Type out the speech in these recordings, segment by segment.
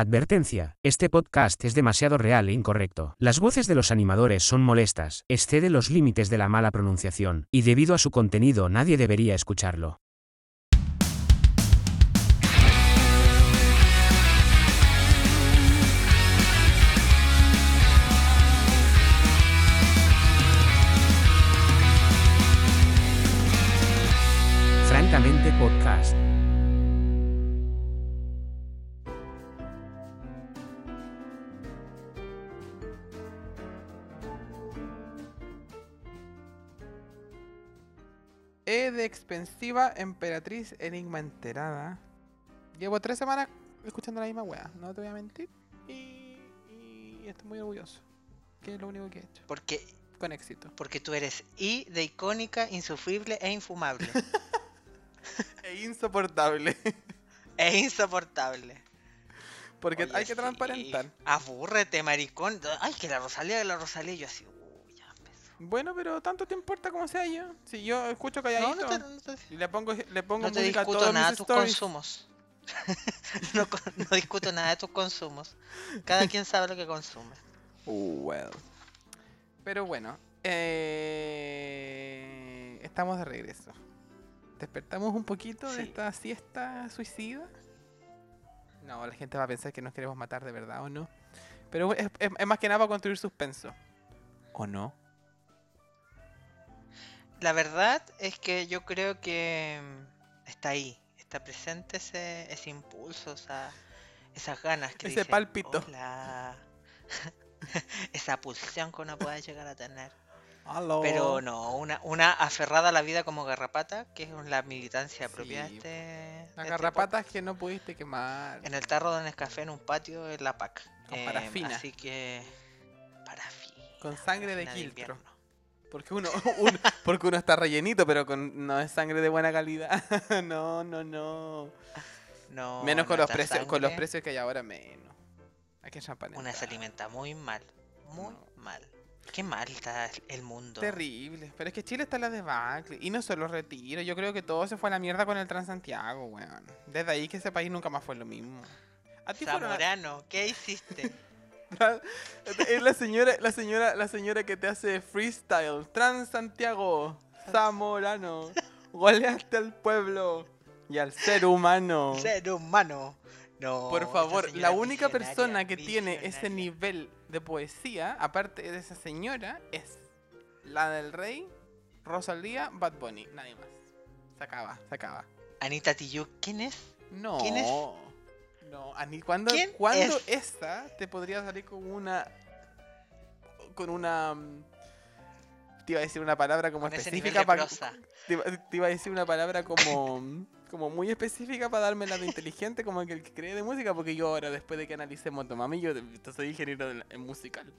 Advertencia, este podcast es demasiado real e incorrecto. Las voces de los animadores son molestas, excede los límites de la mala pronunciación, y debido a su contenido nadie debería escucharlo. Expensiva emperatriz enigma enterada. Llevo tres semanas escuchando la misma wea, no te voy a mentir. Y, y estoy muy orgulloso. Que es lo único que he hecho. Porque, Con éxito. porque tú eres I de icónica, insufrible e infumable. E insoportable. e insoportable. Porque Oye, hay que sí. transparentar. Abúrrete, maricón. Ay, que la Rosalía, la Rosalía. Yo así. Bueno, pero tanto te importa como sea yo. Si yo escucho No, calladito no te, no te- y le pongo, le pongo no te música discuto nada de tus stories. consumos. no, no discuto nada de tus consumos. Cada quien sabe lo que consume. Well. Pero bueno, eh, estamos de regreso. Despertamos un poquito de esta siesta suicida. No, la gente va a pensar que nos queremos matar de verdad o no. Pero es, es- es más que nada para construir suspenso. ¿O no? La verdad es que yo creo que mm, está ahí, está presente ese, ese impulso, esa- esas ganas que Ese dicen. "Hola". esa pulsión que uno puede llegar a tener. Pero no, una, una aferrada a la vida como garrapata, que es la militancia propia de Sí, este, de Las este garrapatas que no pudiste quemar. En el tarro de Nescafé en un patio en la PAC. Con parafina. Así que. Parafina. Con sangre de quiltro. Porque uno, uno- porque uno está rellenito, pero con, no es sangre de buena calidad. no, no, no. No, menos con los precios, con los precios que hay ahora, menos. Hay que champanear. Una se alimenta muy mal. Muy No. mal. Qué mal está el mundo. Terrible. Pero es que Chile está en la debacle. Y no solo retiro. Yo creo que todo se fue a la mierda con el Transantiago, weón. Desde ahí que ese país nunca más fue lo mismo. A ti fueron Zamorano, ¿qué hiciste? Es la señora, la señora, la señora que te hace freestyle. Transantiago, Zamorano. Goleaste al pueblo y al ser humano. Ser humano. No. Por favor, la única persona que tiene ese nivel de poesía, aparte de esa señora, es la del rey, Rosalía, Bad Bunny. Nadie más. Se acaba, se acaba. Anita Tijoux, ¿quién es? No. ¿Quién es? No, Ani, ¿cuándo, ¿Quién ¿cuándo es? esa te podría salir con una. con una. mm, Te iba a decir una palabra como Con específica de para. Te, iba- te iba a decir una palabra como. como muy específica para darme la de inteligente, como que el que cree de música, porque yo ahora, después de que analicé Motomami, yo yo soy ingeniero en, en musical.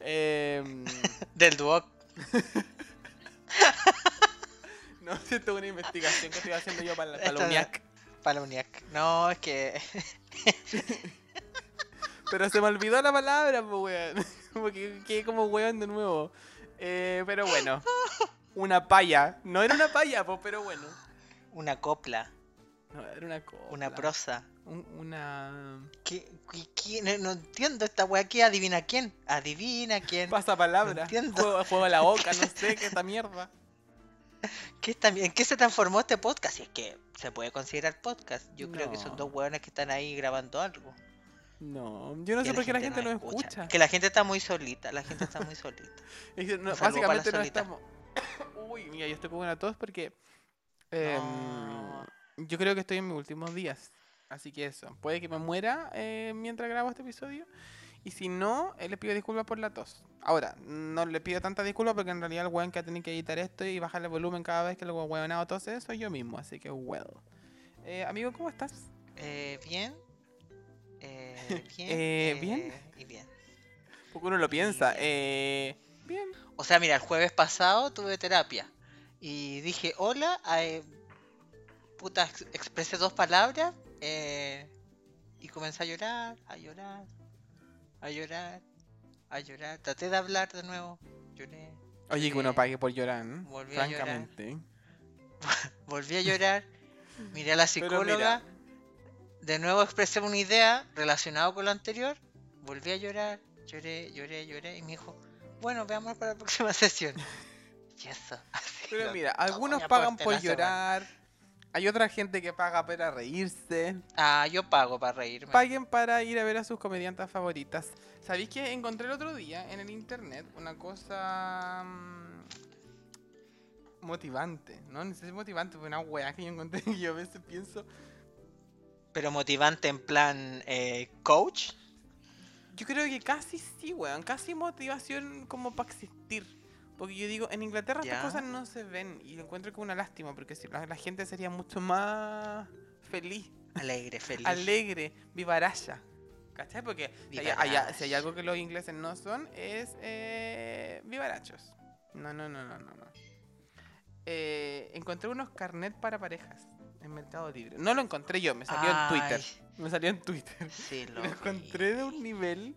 Em, Del Duoc. no, siento una investigación que estoy haciendo yo para, la- para la UNIAC. No, es que. Pero se me olvidó la palabra, pues, weón. Como que quedé como weón de nuevo. Eh, pero bueno. Una paya. No era una paya, pues, pero bueno. Una copla. No, era una cosa. Una prosa. una. ¿Qué, qué- qué? No, no entiendo esta wea aquí. ¿Adivina quién? ¿Adivina quién? No entiendo. Juego, juego a la boca, no sé qué esta mierda. ¿Qué está- ¿En qué se transformó este podcast? Si es que se puede considerar podcast. Yo creo que son dos hueones que están ahí grabando algo. No, yo no Que sé por qué la gente no escucha. Que la gente está muy solita. La gente está muy solita. Es no- básicamente no solita. estamos. Uy, mira, yo estoy con una tos porque. em, No. Yo creo que estoy en mis últimos días. Así que eso. Puede que me muera eh, mientras grabo este episodio. Y si no, eh, le pido disculpas por la tos. Ahora, no le pido tanta disculpas porque en realidad el weón que va a tener que editar esto y bajarle volumen cada vez que el weonado tose soy yo mismo. Así que, well. Eh, amigo, ¿cómo estás? Eh, bien. Eh, bien. Eh, ¿bien? eh, Y bien. Porque uno lo piensa. Bien. Eh, bien. O sea, mira, el jueves pasado tuve terapia. Y dije, hola, eh, puta, ex- expresé dos palabras. eh, y comencé a llorar, a llorar, a llorar, a llorar. Traté de hablar de nuevo. Lloré. Oye, que uno pague por llorar, volví a llorar. Francamente. Volví a llorar. Miré a la psicóloga. de nuevo expresé una idea relacionada con lo anterior. Volví a llorar, lloré, lloré, lloré. Y me dijo, bueno, veamos para la próxima sesión. Y eso. Pero mira, algunos pagan por semana. Hay otra gente que paga para reírse. Ah, yo pago para reírme. Paguen para ir a ver a sus comediantas favoritas. ¿Sabéis que encontré el otro día en el internet una cosa mm, motivante? No, no sé si es motivante, fue una weá que yo encontré y yo a veces pienso. Pero motivante en plan eh, coach. Yo creo que casi sí, weón. Casi motivación como para existir. Porque yo digo, en Inglaterra Ya. estas cosas no se ven y lo encuentro como una lástima porque si la, la gente sería mucho más feliz, Alegre, feliz. alegre, vivaraya. ¿Cachai? Porque si hay, hay- si hay Vivarach. algo que los ingleses no son es eh, vivarachos. No, no, no, no, no. no. Eh, encontré unos carnet para parejas en Mercado Libre. No lo encontré yo, me salió en Twitter. Me salió en Twitter. Sí, Lo lo encontré de un nivel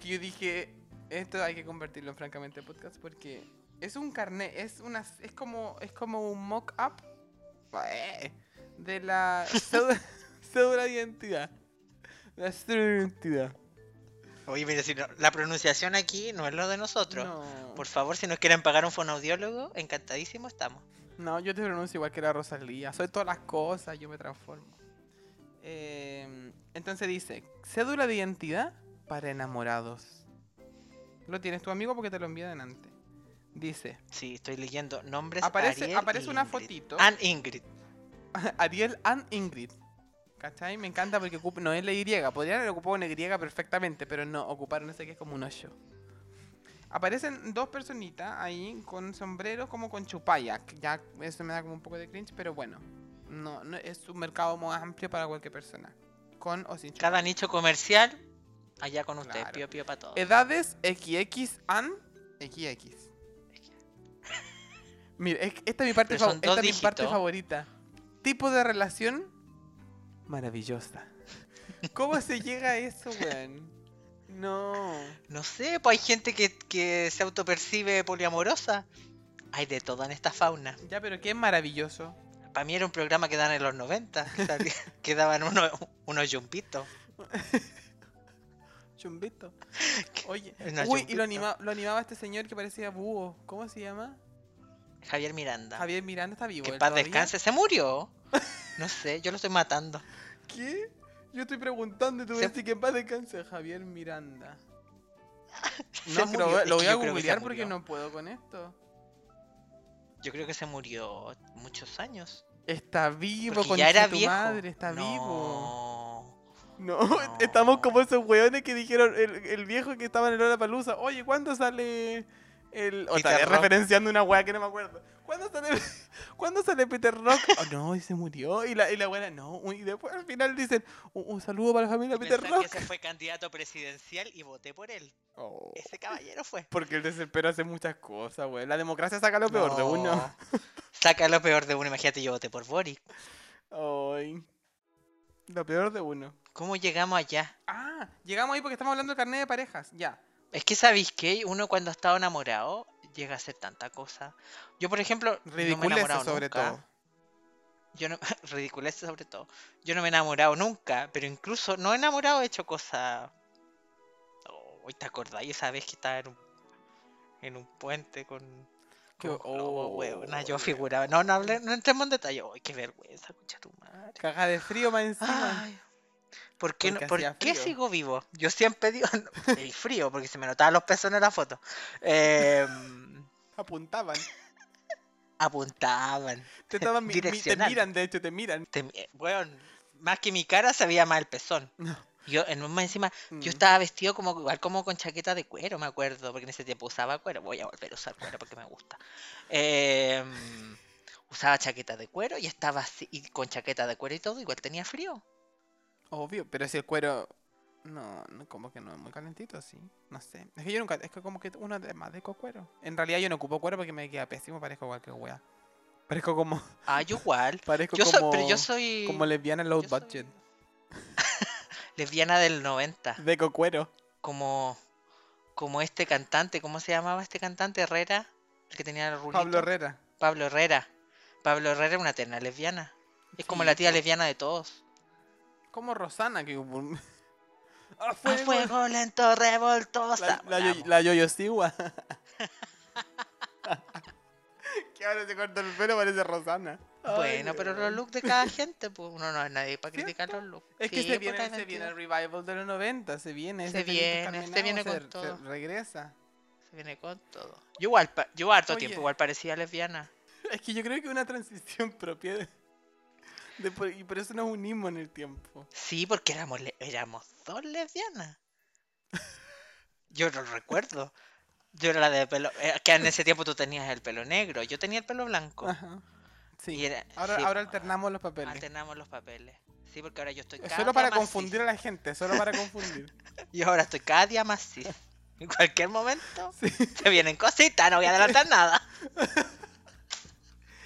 que yo dije, esto hay que convertirlo en francamente podcast porque es un carnet, es una es como es como un mock up eh, de la cédula, de identidad. La cédula de identidad. Oye, mira, si no- la pronunciación aquí no es lo de nosotros. No. Por favor, si nos quieren pagar un fonoaudiólogo, encantadísimo estamos. No, yo te pronuncio igual que la Rosalía. Soy todas las cosas, yo me transformo. Eh, entonces dice, cédula de identidad para enamorados. Lo tienes tu amigo porque te lo envía delante. Dice, Sí, estoy leyendo nombres. Aparece- Ariel aparece una Ingrid. fotito. And Ingrid. Ariel and Ingrid. ¿Cachai? Me encanta porque no es la Y. Podrían haber ocupado una Y perfectamente, pero no, ocuparon ese que es como un hoyo. Aparecen dos personitas ahí con sombreros como con chupalla. Ya eso me da como un poco de cringe, pero bueno. No, no es un mercado más amplio para cualquier persona. Con o sin chupalla. Cada nicho comercial, allá con ustedes. Claro. Pío, pío para todos. Edades XX and XX. Mira, es- esta es mi parte, esta es mi parte favorita. Tipo de relación maravillosa. ¿Cómo se llega a eso, weón? No. No sé, pues hay gente que, que se autopercibe poliamorosa. Hay de todo en esta fauna. Ya, pero qué maravilloso. Para mí era un programa que daban en los 90. que daban unos, unos yumpitos. Chumbito. Oye, uy, y lo, anima- lo animaba este señor que parecía búho. ¿Cómo se llama? Javier Miranda. Javier Miranda está vivo. que paz todavía? descanse. Se murió. No sé, yo lo estoy matando. ¿Qué? Yo estoy preguntando y tú Se- que en paz descanse Javier Miranda. No, pero lo voy a googlear porque no puedo con esto. Yo creo que se murió muchos años. Está vivo, con tu viejo. madre, está vivo. No. estamos como esos weones que dijeron el, el viejo que estaba en el Hora Palusa. Oye, ¿cuándo sale el. Vez Rock. referenciando una weá que no me acuerdo. ¿Cuándo sale, ¿cuándo sale Peter Rock? Oh, no, y se murió. Y la, y la buena, no. Y después al final dicen, un, un saludo para la familia de Peter Rock. que ese fue candidato presidencial y voté por él. Oh, Ese caballero fue. porque el desespero hace muchas cosas, weón. La democracia saca lo peor de uno. No. Saca lo peor de uno. Imagínate, yo voté por Boric. Ay. Lo peor de uno. ¿Cómo llegamos allá? Ah, llegamos ahí porque estamos hablando del carnet de parejas. Ya. Es que sabéis que uno cuando está enamorado llega a hacer tanta cosa. Yo, por ejemplo, no me he Ridiculece enamorado sobre nunca. todo. Yo no, ridiculece sobre todo. Yo no me he enamorado nunca, pero incluso no enamorado he hecho cosas. Oh, ¿te acordáis esa vez que estaba en un, en un puente con. Qué- con globo, oh, weona? yo figuraba. No, no, hablé, no entremos en detalle. Ay, qué vergüenza, escucha tu madre. Caga de frío más encima. Ay, ¿Por qué, Porque por sigo vivo? Yo siempre digo. no, el frío, porque se me notaban los pezones en la foto. Em, Apuntaban. apuntaban. Te, estaban mi- te miran, de hecho, te miran. Te- weón, más que mi cara se veía más el pezón. No. Yo, en un encima, Mm. yo estaba vestido como igual como con chaqueta de cuero, me acuerdo, porque en ese tiempo usaba cuero. Voy a volver a usar cuero porque me gusta. Em, usaba chaqueta de cuero y estaba así, y con chaqueta de cuero y todo, igual tenía frío. Obvio, pero si el cuero. No, no, como que no es muy calentito, sí. No sé. Es que yo nunca. Es que como que uno de más de cuero. En realidad yo no ocupo cuero porque me queda pésimo, parezco cualquier wea. Parezco como. Ah, yo igual. Parezco Yo soy, como. pero yo soy Como lesbiana low soy budget. lesbiana del 90. De cocuero. Como, como este cantante, ¿cómo se llamaba este cantante? Herrera, el que tenía el rulito. Pablo Herrera. Pablo Herrera. Pablo Herrera es una eterna lesbiana. Es como la tía lesbiana de todos. Como Rosana, que... ¡A A fuego! fuego lento, revoltosa. La, la, yo- la Yoyo Siwa. que ahora se corta el pelo, parece Rosana. Bueno, Ay, pero los looks de cada gente, pues uno no es nadie para ¿Cierto? criticar los looks. Es que Sí, se pues, viene, se viene el revival de los 90, se viene. Se viene, se viene con se- se todo. regresa. Se viene con todo. Yo igual, yo harto Oye. tiempo igual parecía lesbiana. Es que yo creo que una transición propia de, de por- y por eso nos unimos en el tiempo. Sí, porque éramos, éramos dos lesbianas. Yo lo recuerdo. Yo era la de pelo. eh, que en ese tiempo tú tenías el pelo negro. Yo tenía el pelo blanco. Ajá. Sí. Era- ahora, sí, ahora alternamos los papeles. alternamos los papeles. Sí, porque ahora yo estoy cada Solo día para más confundir a la gente, solo para confundir. Y ahora estoy cada día más cis. En cualquier momento Sí. se vienen cositas, no voy a adelantar nada.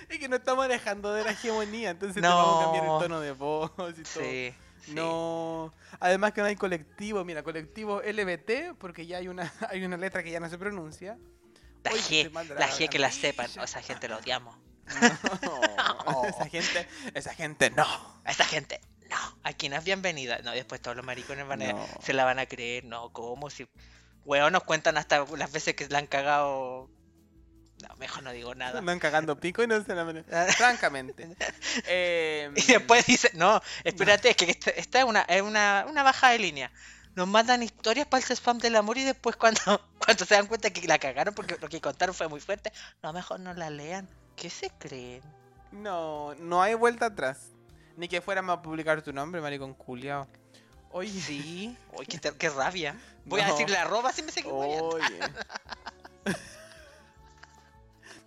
Es que no estamos alejando de la hegemonía, entonces te No. vamos a cambiar el tono de voz y todo. Sí. sí. No. Además que no hay colectivo, mira, colectivo LBT, porque ya hay una, hay una letra que ya no se pronuncia. La Oye, G, la la G que la sepan. A esa gente la odiamos. No, esa gente, esa gente no. A esa gente, no. Aquí no es bienvenida. No, después todos los maricones van a, No. se la van a creer. No, ¿cómo? Si. Weón, nos cuentan hasta las veces que la han cagado. No, mejor no digo nada. Andan cagando pico y no se la Francamente. Eh, Y después dice, no, espérate, es que esta, esta es, una, es una, una baja de línea. Nos mandan historias para el spam del amor y después cuando, cuando se dan cuenta que la cagaron porque lo que contaron fue muy fuerte, no, mejor no la lean. ¿Qué se creen? No, no hay vuelta atrás. Ni que fuéramos a publicar tu nombre, maricón culiao. Oye, Sí, uy, qué, qué rabia. Voy a No. decirle arroba si me siguen oye.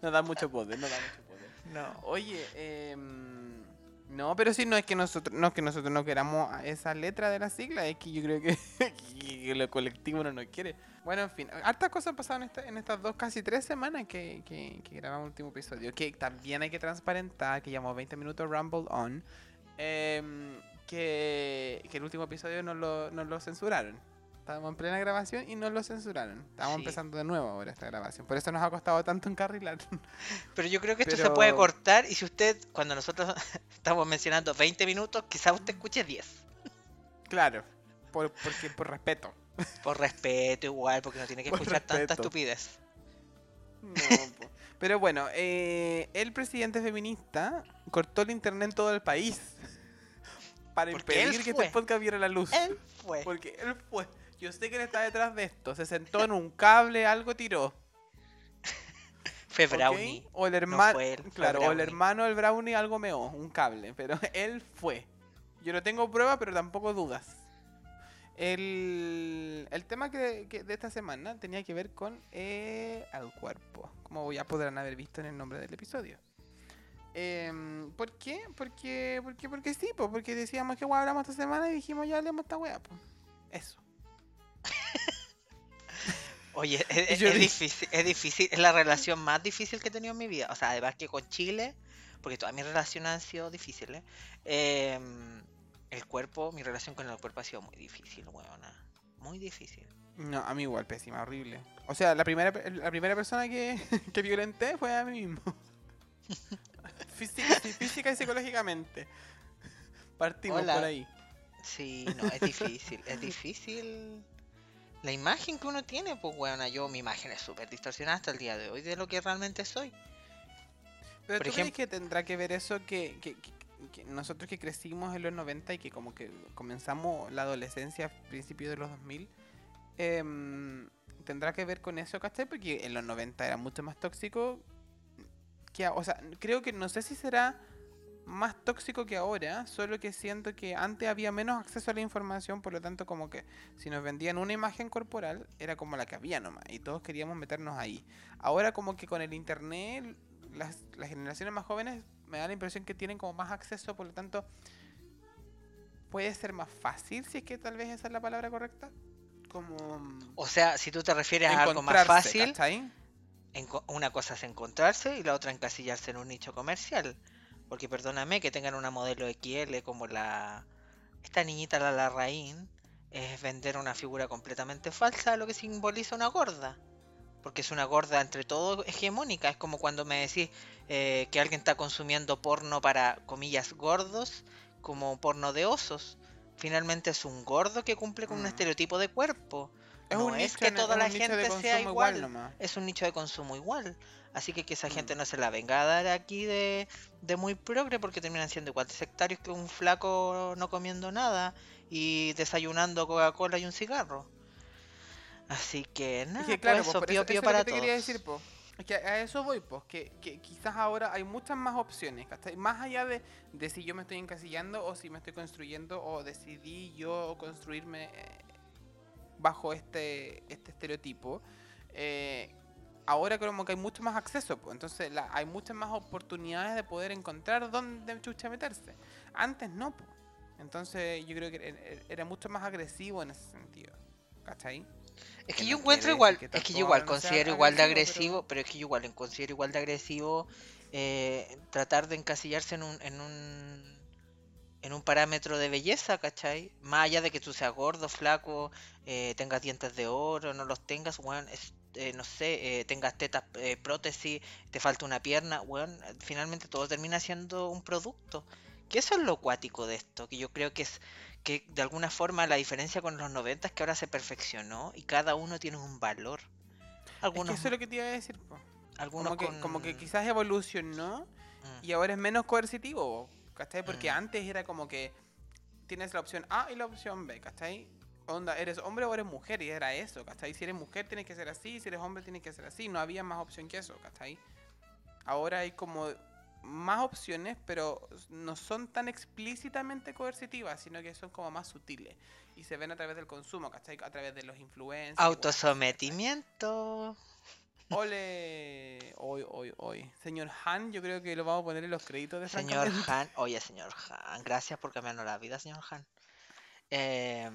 No da mucho poder, no da mucho poder. No. Oye, em, no, pero sí, no es que nosotros no, es que nosotros no queramos esa letra de la sigla, es que yo creo que, que lo colectivo no nos quiere. Bueno, en fin, hartas cosas han pasado en, esta- en estas dos, casi tres semanas que, que, que grabamos el último episodio. Que también hay que transparentar, que llevamos 20 minutos Rumble On, em, que, que el último episodio nos lo, nos lo censuraron. Estábamos en plena grabación y nos lo censuraron. Estábamos Sí. empezando de nuevo ahora esta grabación. Por eso nos ha costado tanto encarrilar. Pero yo creo que esto se puede cortar y si usted, cuando nosotros estamos mencionando 20 minutos, quizá usted escuche 10. claro, por, porque, por respeto. Por respeto igual, porque no tiene que Por escuchar tanta respeto. estupidez. No. Pero bueno, eh, el presidente feminista cortó el internet en todo el país para Porque impedir que este podcast viera la luz. Él fue. Porque él fue. Yo sé que él está detrás de esto. Se sentó en un cable, algo tiró. Fue ¿ok? Brownie. O el hermano. claro, o el Brownie. hermano del Brownie algo meó, un cable. Pero él fue. Yo no tengo pruebas, pero tampoco dudas. El, el tema que, que de esta semana tenía que ver con eh, el cuerpo, como ya podrán haber visto en el nombre del episodio. Em, ¿Por qué? Porque, porque, porque sí, po, porque decíamos que hablamos esta semana y dijimos ya hablemos esta weá. po. Eso. Oye, es, Yo es di- difícil, es difícil, es la relación más difícil que he tenido en mi vida. O sea, además que con Chile, porque todas mis relaciones han sido difíciles. em, el cuerpo, mi relación con el cuerpo ha sido muy difícil, weona. Muy difícil. No, a mí igual, pésima, horrible. O sea, la primera, la primera persona que, que violenté fue a mí mismo. física, y psicológicamente. Partimos Hola. por ahí. Sí, no, es difícil, es difícil. La imagen que uno tiene, pues weona, yo mi imagen es súper distorsionada hasta el día de hoy de lo que realmente soy. Pero Por ¿tú crees ejem- que tendrá que ver eso que, que- que- que nosotros que crecimos en los 90 y que como que comenzamos la adolescencia a principios de los 2000? em, ¿Tendrá que ver con eso, cachai? Porque en los 90 era mucho más tóxico. Que, o sea, creo que no sé si será más tóxico que ahora, solo que siento que antes había menos acceso a la información, por lo tanto como que si nos vendían una imagen corporal era como la que había nomás y todos queríamos meternos ahí. Ahora como que con el internet las, las generaciones más jóvenes me da la impresión que tienen como más acceso, por lo tanto puede ser más fácil, si es que tal vez esa es la palabra correcta, como mm, O sea, si tú te refieres a algo más fácil, una cosa es encontrarse y la otra encasillarse en un nicho comercial. Porque perdóname que tengan una modelo XL como la esta niñita la Larraín es vender una figura completamente falsa, lo que simboliza una gorda. Porque es una gorda entre todo hegemónica. Es como cuando me decís eh, que alguien está consumiendo porno para comillas gordos, como porno de osos. finalmente es un gordo que cumple con un Mm. estereotipo de cuerpo. Es no un es nicho que toda es la gente sea igual. es un nicho de consumo igual. Así que que esa gente Mm. no se la venga a dar aquí de, de muy progre porque terminan siendo igual de sectarios que un flaco no comiendo nada y desayunando Coca-Cola y un cigarro. Así que nada, Es que claro, pues pues, eso, pío pío eso para lo que te todos. decir, po. Es que a eso voy, pues, que, que quizás ahora hay muchas más opciones, ¿cachai? Más allá de, de si yo me estoy encasillando o si me estoy construyendo o decidí yo construirme eh, bajo este, este estereotipo, eh, ahora como que hay mucho más acceso, pues, entonces la- hay muchas más oportunidades de poder encontrar dónde chucha meterse. Antes no, pues. Entonces yo creo que era- era mucho más agresivo en ese sentido, ¿cachai? Es que que no yo encuentro igual, que es que yo igual considero igual de agresivo, pero... es que yo igual considero igual de agresivo eh, tratar de encasillarse en un, en un en un parámetro de belleza, ¿cachai? Más allá de que tú seas gordo, flaco, eh, tengas dientes de oro, no los tengas, weón, es- eh, no sé, eh, tengas tetas, eh, prótesis, te falta una pierna, weón, eh, finalmente todo termina siendo un producto. Que eso es lo cuático de esto, que yo creo que es que de alguna forma la diferencia con los 90 es que ahora se perfeccionó y cada uno tiene un valor. Es que Algunos, eso es lo que te iba a decir, po. algunos Como que, con... como que quizás evolucionó Mm, y ahora es menos coercitivo, ¿cachai? Porque Mm. antes era como que tienes la opción A y la opción B, ¿cachai? Onda, ¿eres hombre o eres mujer? Y era eso, ¿cachai? Si eres mujer tienes que ser así, si eres hombre tienes que ser así. No había más opción que eso, ¿cachai? Ahora hay como más opciones, pero no son tan explícitamente coercitivas, sino que son como más sutiles. Y se ven a través del consumo, ¿cachai? A través de los influencers. Autosometimiento. Ole, hoy, hoy, hoy. Señor Han, yo creo que lo vamos a poner en los créditos de Señor. Han, oye señor Han, gracias por cambiarnos la vida, señor Han. Es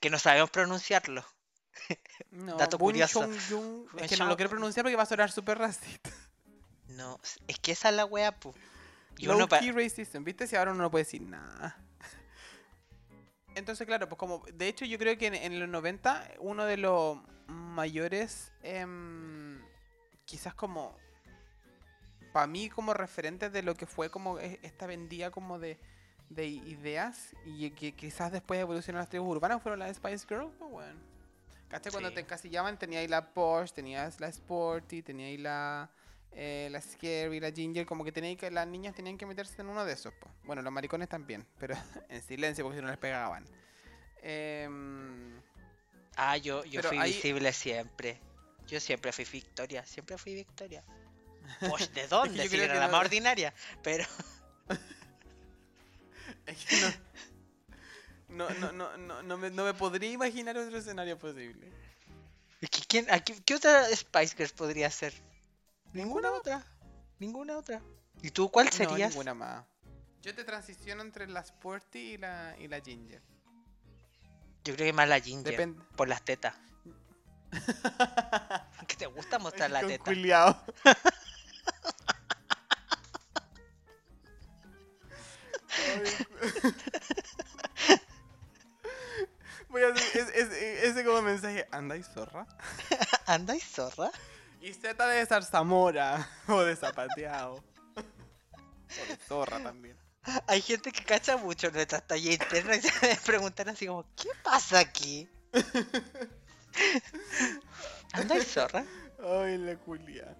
que no sabemos pronunciarlo. No, Dato Bun curioso. Es que no lo quiero pronunciar porque va a sonar súper racista. No, es que esa es la wea, pu. Y Low key racism, ¿viste? Si ahora uno no puede decir nada. Entonces, claro, pues como, de hecho yo creo que en, en los 90 uno de los mayores, em, quizás como, para mí como referentes de lo que fue como e- esta vendida como de, de ideas y que quizás después evolucionaron las tribus urbanas fueron las Spice Girls, pues bueno. Cuando Sí. te encasillaban tenías la Porsche, tenías la Sporty, tenías la, eh, la Scary, la Ginger, como que teníais que las niñas tenían que meterse en uno de esos. po. Bueno, los maricones también, pero en silencio porque si no les pegaban. Em, Ah, yo, yo fui ahí- visible siempre. Yo siempre fui Victoria, siempre fui Victoria. Pues, ¿de dónde? Si era la no- más ordinaria. Pero no, no, no, no, no, no me, no me podría imaginar otro escenario posible. ¿quién, aquí, ¿qué otra Spice Girls podría ser? ¿Ninguna otra. Ninguna otra. ¿Y tú cuál No, serías? ninguna más. Yo te transiciono entre la Sporty y la, y la Ginger. Yo creo que más la Ginger. Depende. Por las tetas. que te gusta mostrar la teta. Ay, ¿Anda y zorra? Anda y zorra. Y Z de zarzamora. O de zapateado. O de zorra también. Hay gente que cacha mucho nuestras tallas internas y se debe preguntar así como, ¿qué pasa aquí? Anda y zorra. Ay, la culia.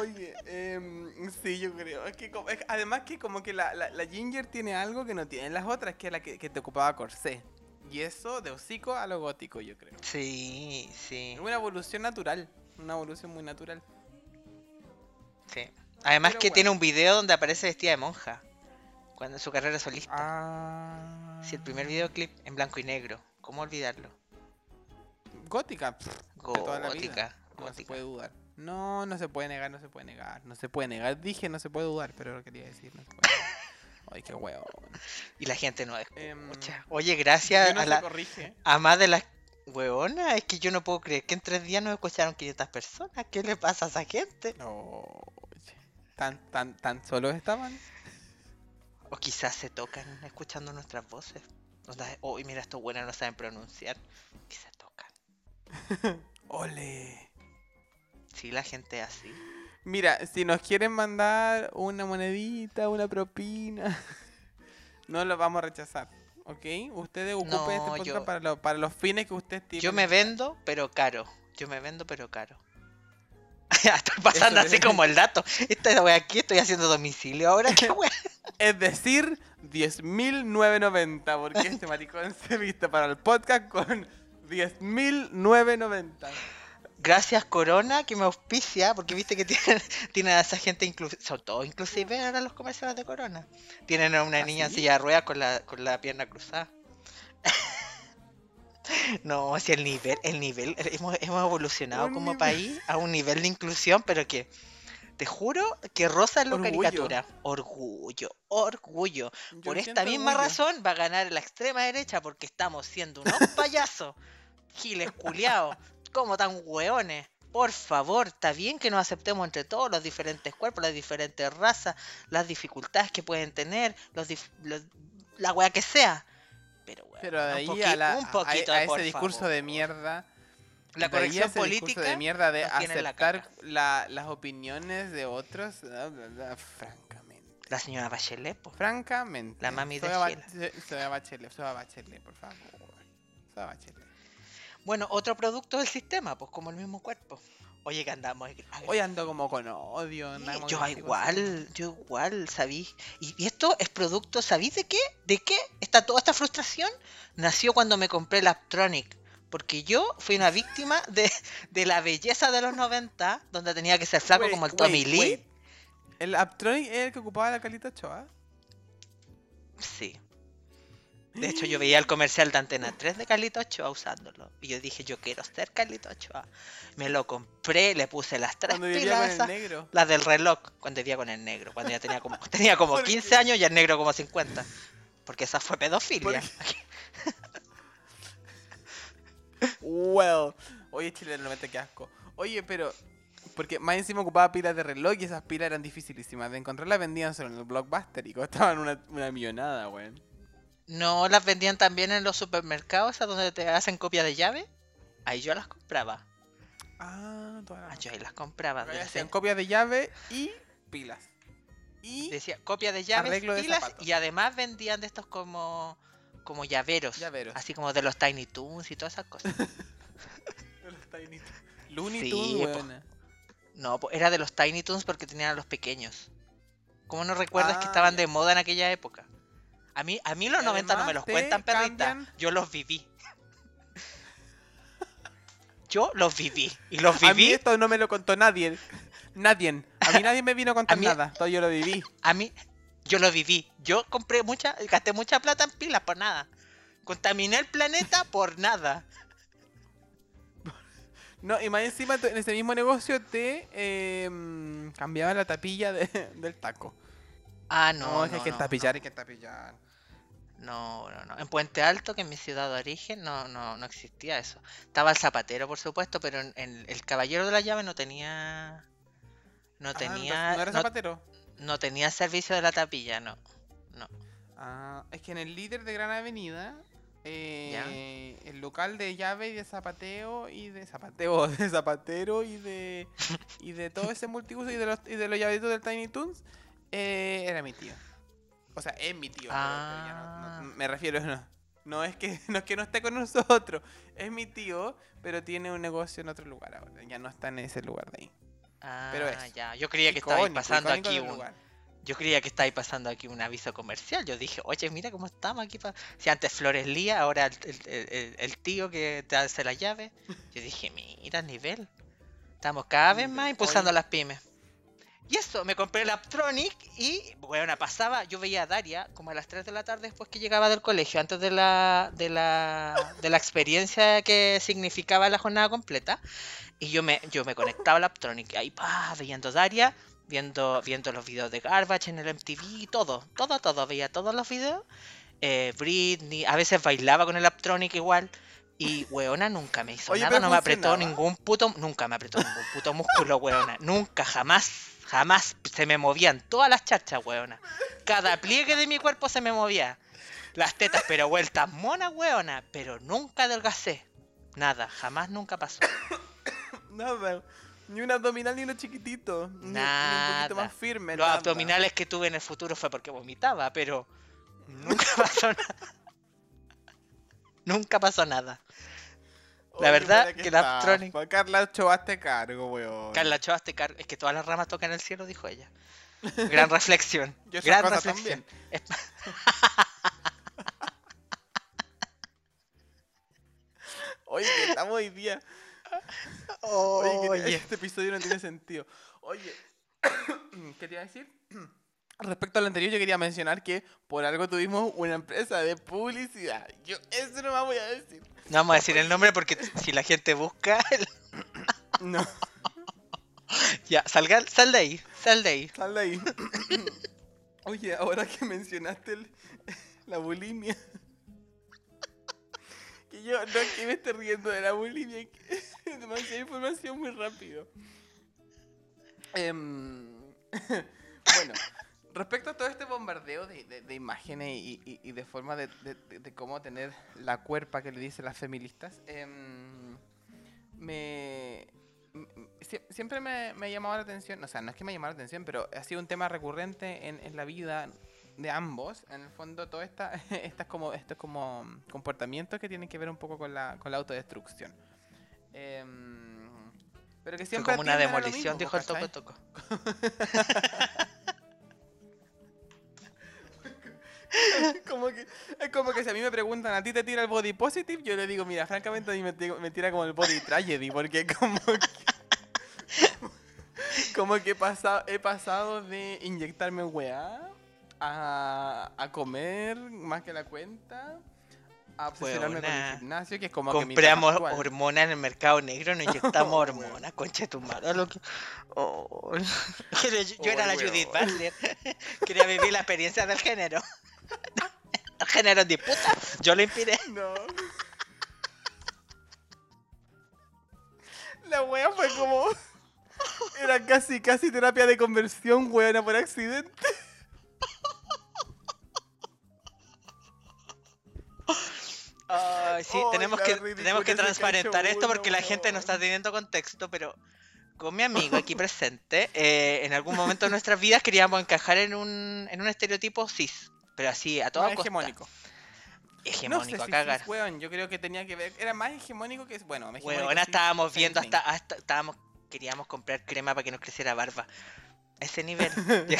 Oye, em, sí, yo creo. Es que, como- es además que como que la, la, la Ginger tiene algo que no tienen las otras, que es la que, que te ocupaba corsé. Y eso de hocico a lo gótico, yo creo. Sí, sí, una evolución natural. Una evolución muy natural. sí. Además Pero que bueno. tiene un video donde aparece vestida de monja. Cuando en su carrera solista. Ah. Sí, el primer videoclip en blanco y negro. ¿Cómo olvidarlo? Gótica. pff, de toda la vida. Gótica. No se puede dudar. No, no se puede negar, no se puede negar. No se puede negar. Dije no se puede dudar, pero lo quería decir. No se puede. Ay, qué huevo. Y la gente no Em, escucha. Oye, gracias no a la corrige. a más de las hueonas, es que yo no puedo creer que en tres días nos escucharon 500 personas. ¿Qué le pasa a esa gente? Oye, ¿Tan, tan, tan solos estaban? O quizás se tocan escuchando nuestras voces. Onda, Oh, mira, estos buenos no saben pronunciar. Quizás tocan. Ole. Sí, la gente así. Mira, si nos quieren mandar una monedita, una propina, no lo vamos a rechazar. ¿ok? Ustedes ocupen No, este podcast yo- para, lo- para los fines que ustedes tienen. Yo me vendo, pero caro. Yo me vendo, pero caro. Estoy pasando Eso así es. como el dato. Esta wea aquí estoy haciendo domicilio ahora. ¿Qué wea? Es decir, 10.990, porque este maricón se viste para el podcast con 10.990. Gracias Corona que me auspicia, porque viste que tienen, tienen a esa gente inclusive, son todos inclusive ahora los comerciales de Corona. Tienen a una ¿Ah, niña en silla de ruedas con la, con la pierna cruzada. no, si el nivel, el nivel, hemos, hemos evolucionado como nivel. país a un nivel de inclusión, pero que te juro que rosa en la Orgullo. caricatura. Orgullo, orgullo. Yo Por esta misma orgullo. razón va a ganar la extrema derecha porque estamos siendo unos payasos. Giles culiados. Como tan hueones. Por favor, está bien que nos aceptemos entre todos los diferentes cuerpos, las diferentes razas, las dificultades que pueden tener, los, dif- los- la wea que sea. Pero, de un ahí a, la- un a- poquito, a por ese discurso favor. de mierda. La a corrección ese política. de mierda de la aceptar la- las opiniones de otros. francamente. La señora Bachelet, po. Francamente. La mami de Soy a a Bachelet, soy a Bachelet, por favor. Soy a Bachelet. Bueno, otro producto del sistema, pues como el mismo cuerpo. Oye, que andamos. Hoy ando como con odio. Sí, yo igual, yo igual, ¿sabí? Y, y esto es producto, ¿sabéis de qué? ¿De qué? Esta, toda esta frustración nació cuando me compré el Aptronic. Porque yo fui una víctima de, de la belleza de los 90, donde tenía que ser flaco Wait, como el wait, Tommy Lee. wait. ¿El Aptronic es el que ocupaba la Calita Ochoa? Sí. De hecho, yo veía el comercial de Antena 3 de Carlito Ochoa usándolo. Y yo dije, yo quiero ser Carlito Ochoa. Me lo compré, le puse las tres Cuando vivía con pilas el esas, negro. las del reloj, cuando vivía con el negro. Cuando ya tenía como, tenía como ¿Por 15 qué? años y el negro como 50. Porque esa fue pedofilia. Well. Oye, Chile, no me te asco. Oye, pero. Porque más encima ocupaba pilas de reloj y esas pilas eran dificilísimas. De encontrarlas vendían solo en el blockbuster y costaban una, una millonada, weón. No las vendían también en los supermercados, a donde te hacen copia de llave. Ahí yo las compraba. Ah, toda Ah, yo ahí las compraba. Hacían copias de llave y pilas. Y Decía copia de llaves, de pilas, zapatos. y además vendían de estos como como llaveros, Llaveros. así como de los Tiny Toons y todas esas cosas. los Tiny Toons. Looney Sí, Tunes, po. weona. No, po, era de los Tiny Toons porque tenían a los pequeños. ¿Cómo no recuerdas que Ah, estaban ya. de moda en aquella época? A mí, a mí los Y 90 no me los cuentan, perrita. cambian- Yo los viví. Yo los viví. Y los A mí viví, esto no me lo contó nadie. Nadie. A mí nadie me vino a contar mí- nada. Todo yo lo viví. a mí, yo lo viví. Yo compré mucha, gasté mucha plata en pilas por nada. Contaminé el planeta por nada. No, y más encima en ese mismo negocio te eh, cambiaban la tapilla de- del taco. Ah, No, no, es que no, que no, tapillar, hay que tapillar. No, no, no. En Puente Alto, que es mi ciudad de origen, no, no, no existía eso. Estaba el zapatero, por supuesto, pero en, en el caballero de la llave no tenía. No Ah, tenía. ¿No era no, zapatero? no tenía servicio de la tapilla, no. No. Ah, es que en el líder de Gran Avenida, eh, el local de llave y de zapateo y de zapateo, de zapatero y de y de todo ese multiuso y de los y de los llaveritos del Tiny Toons, eh, era mi tío. O sea, es mi tío. pero- pero ya no- no- Ah. me refiero no, no es que no es que no esté con nosotros, es mi tío, pero tiene un negocio en otro lugar ahora. Ya no está en ese lugar de ahí. Ah, Pero es ya. Yo creía que estaba pasando aquí un. lugar. Yo creía que estaba pasando aquí un aviso comercial. Yo dije, oye, mira cómo estamos aquí. pa-". Si antes Flores Lía, ahora el, el- el- el- tío que te hace la llave. Yo dije, mira el nivel. Estamos cada vez más impulsando Oye. las pymes. Y eso, me compré el Aptronic y, bueno, pasaba, yo veía a Daria como a las 3 de la tarde después que llegaba del colegio, antes de la, de la, de la experiencia que significaba la jornada completa. Y yo me, yo me conectaba al Aptronic, y ahí pa, viendo Daria, viendo, viendo los videos de Garbage en el MTV, todo, todo, todo, veía todos los videos. Eh, Britney, a veces bailaba con el Aptronic igual. Y weona nunca me hizo Oye, nada, no me apretó ningún puto, nunca me apretó ningún puto músculo, weona. Nunca, jamás, jamás se me movían todas las chachas, weona. Cada pliegue de mi cuerpo se me movía. Las tetas, pero vueltas monas, weona. Pero nunca adelgacé. Nada, jamás nunca pasó. Nada. Ni un abdominal ni uno chiquitito. Ni, ni un Nada. poquito más firme. Los nada. abdominales que tuve en el futuro fue porque vomitaba, pero nunca pasó nada. Nunca pasó nada. Oye, verdad que la estafa. Aptronic- Carla Chobaste cargo, weón. Carla Choa, te car- es que todas las ramas tocan el cielo, dijo ella. Gran reflexión. Yo gran reflexión. Oye, que estamos hoy día. Oye, que este episodio no tiene sentido. Oye, ¿qué te iba a decir? Respecto a lo anterior, yo quería mencionar que por algo tuvimos una empresa de publicidad. Yo eso no me voy a decir. No vamos a decir el nombre porque si la gente busca, No, ya, salga, sal de ahí, sal de ahí. sal de ahí. Oye, ahora que mencionaste el- la bulimia. Que yo no es que me esté riendo de la bulimia, que demasiada información muy rápido. Em, bueno, respecto a todo este bombardeo de, de- de imágenes y, y- y de forma de, cómo tener la cuerpa que le dicen las feministas, em, me, siempre me, me ha llamado la atención, o sea, no es que me ha llamado la atención, pero ha sido un tema recurrente en, en la vida de ambos, en el fondo todo esta, estas como, estos como comportamientos que tienen que ver un poco con la, con la autodestrucción. Pero que Fue siempre como una demolición, mismo, dijo el toco toco. como que, es como que si a mí me preguntan, ¿a ti te tira el body positive? Yo le digo, mira, francamente a mí me, tira- me tira como el body tragedy, porque como que, como que he pasado, he pasado de inyectarme weá a, a comer más que la cuenta, a obsesionarme con el gimnasio, que es como que mi Compramos etapa actual. hormonas en el mercado negro, nos inyectamos Oh, hormonas, concha de tu madre. lo que- Oh. Yo, yo era Oh, la weón. Judith Butler. Quería vivir la experiencia del género. En disputa, yo lo inspiré. No. La wea fue como. Era casi, casi terapia de conversión, weona, por accidente. Ay, sí, tenemos que, tenemos que transparentar esto uno, porque la gente no está teniendo contexto, pero con mi amigo aquí presente, eh, en algún momento de nuestras vidas queríamos encajar en un, en un estereotipo cis, pero así, a toda costa. hegemónico. Hegemónico, no sé a si cagar. weón, yo creo que tenía que ver. Era más hegemónico que. Bueno, hegemónico, cis, estábamos same viendo hasta, hasta estábamos, queríamos comprar crema para que nos creciera barba. A ese nivel.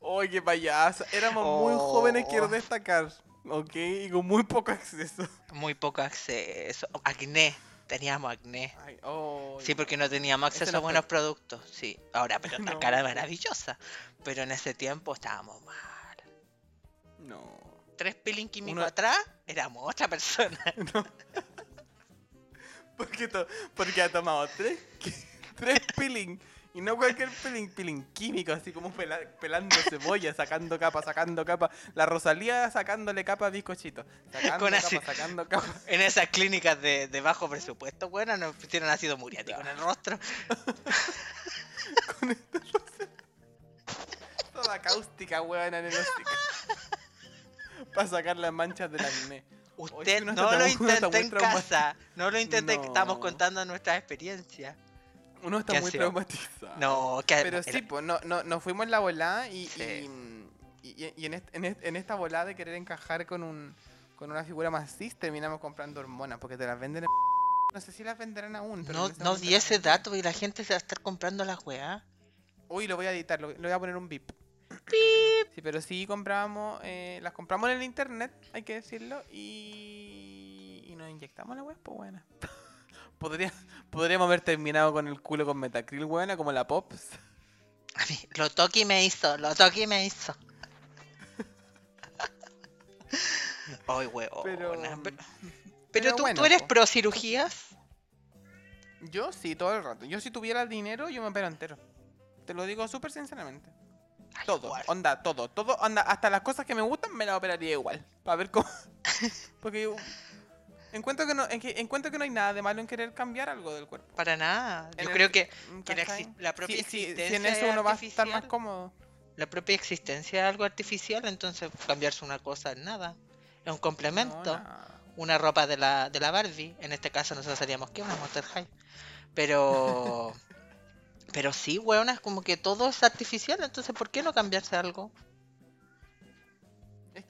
Oye, qué payaso. Éramos muy jóvenes, quiero Oh. destacar. Ok, y con muy poco acceso. Muy poco acceso. Acné. Teníamos acné. Ay, oh, Sí, porque no teníamos acceso no a fue- buenos productos. Sí, ahora, pero la No, cara no. maravillosa. Pero en ese tiempo estábamos mal. No. Tres peeling químico Una- atrás, éramos otra persona. Porque, to- porque ha tomado tres, tres peeling. Y no cualquier peeling, peeling químico, así como pela- pelando cebolla, sacando capa, sacando capa. La Rosalía sacándole capa a bizcochito. Sacando Con capa, ácido. sacando capa. En esas clínicas de, de bajo presupuesto, bueno, nos pusieron ácido muriático en el rostro. Toda cáustica, weón, en el. Para sacar las manchas del acné. Usted uno no lo intente en casa. No lo intente, que estamos No. contando nuestras experiencias. Uno está ¿Qué muy traumatizado. No, que Pero sí, pues no, no, nos fuimos en la volada y, Sí. y, y- y en, est- en est- en esta volada de querer encajar con un con una figura más cis terminamos comprando hormonas porque te las venden en... No sé si las venderán aún. pero no, no di ese dato y la gente se va a estar comprando las weas. Uy, lo voy a editar, lo, lo voy a poner un bip. Sí, pero sí compramos, eh, las compramos en el internet, hay que decirlo, y, y nos inyectamos la web, pues buena. Podría, podríamos haber terminado con el culo con metacril, buena, como la Pops. A mí, lo toqui me hizo, lo toqui me hizo. Ay, weona. Pero, Pero, pero tú, bueno, tú eres pro cirugías. Yo sí, todo el rato. Yo si tuviera el dinero, yo me opero entero. Te lo digo súper sinceramente. Ay, Todo, igual. onda, todo, todo, onda, hasta las cosas que me gustan me las operaría igual. Para ver cómo. Porque yo encuentro que no, en que- encuentro que no hay nada de malo en querer cambiar algo del cuerpo. Para nada. Yo el- creo que, que exi- la propia Sí, sí, si existencia en eso es uno va a estar más cómodo. La propia existencia es algo artificial, entonces cambiarse una cosa es nada. Es un complemento. No, una ropa de la, de la Barbie. En este caso nosotros seríamos que una Monster High. Pero. pero sí, weón, es como que todo es artificial, entonces ¿por qué no cambiarse algo?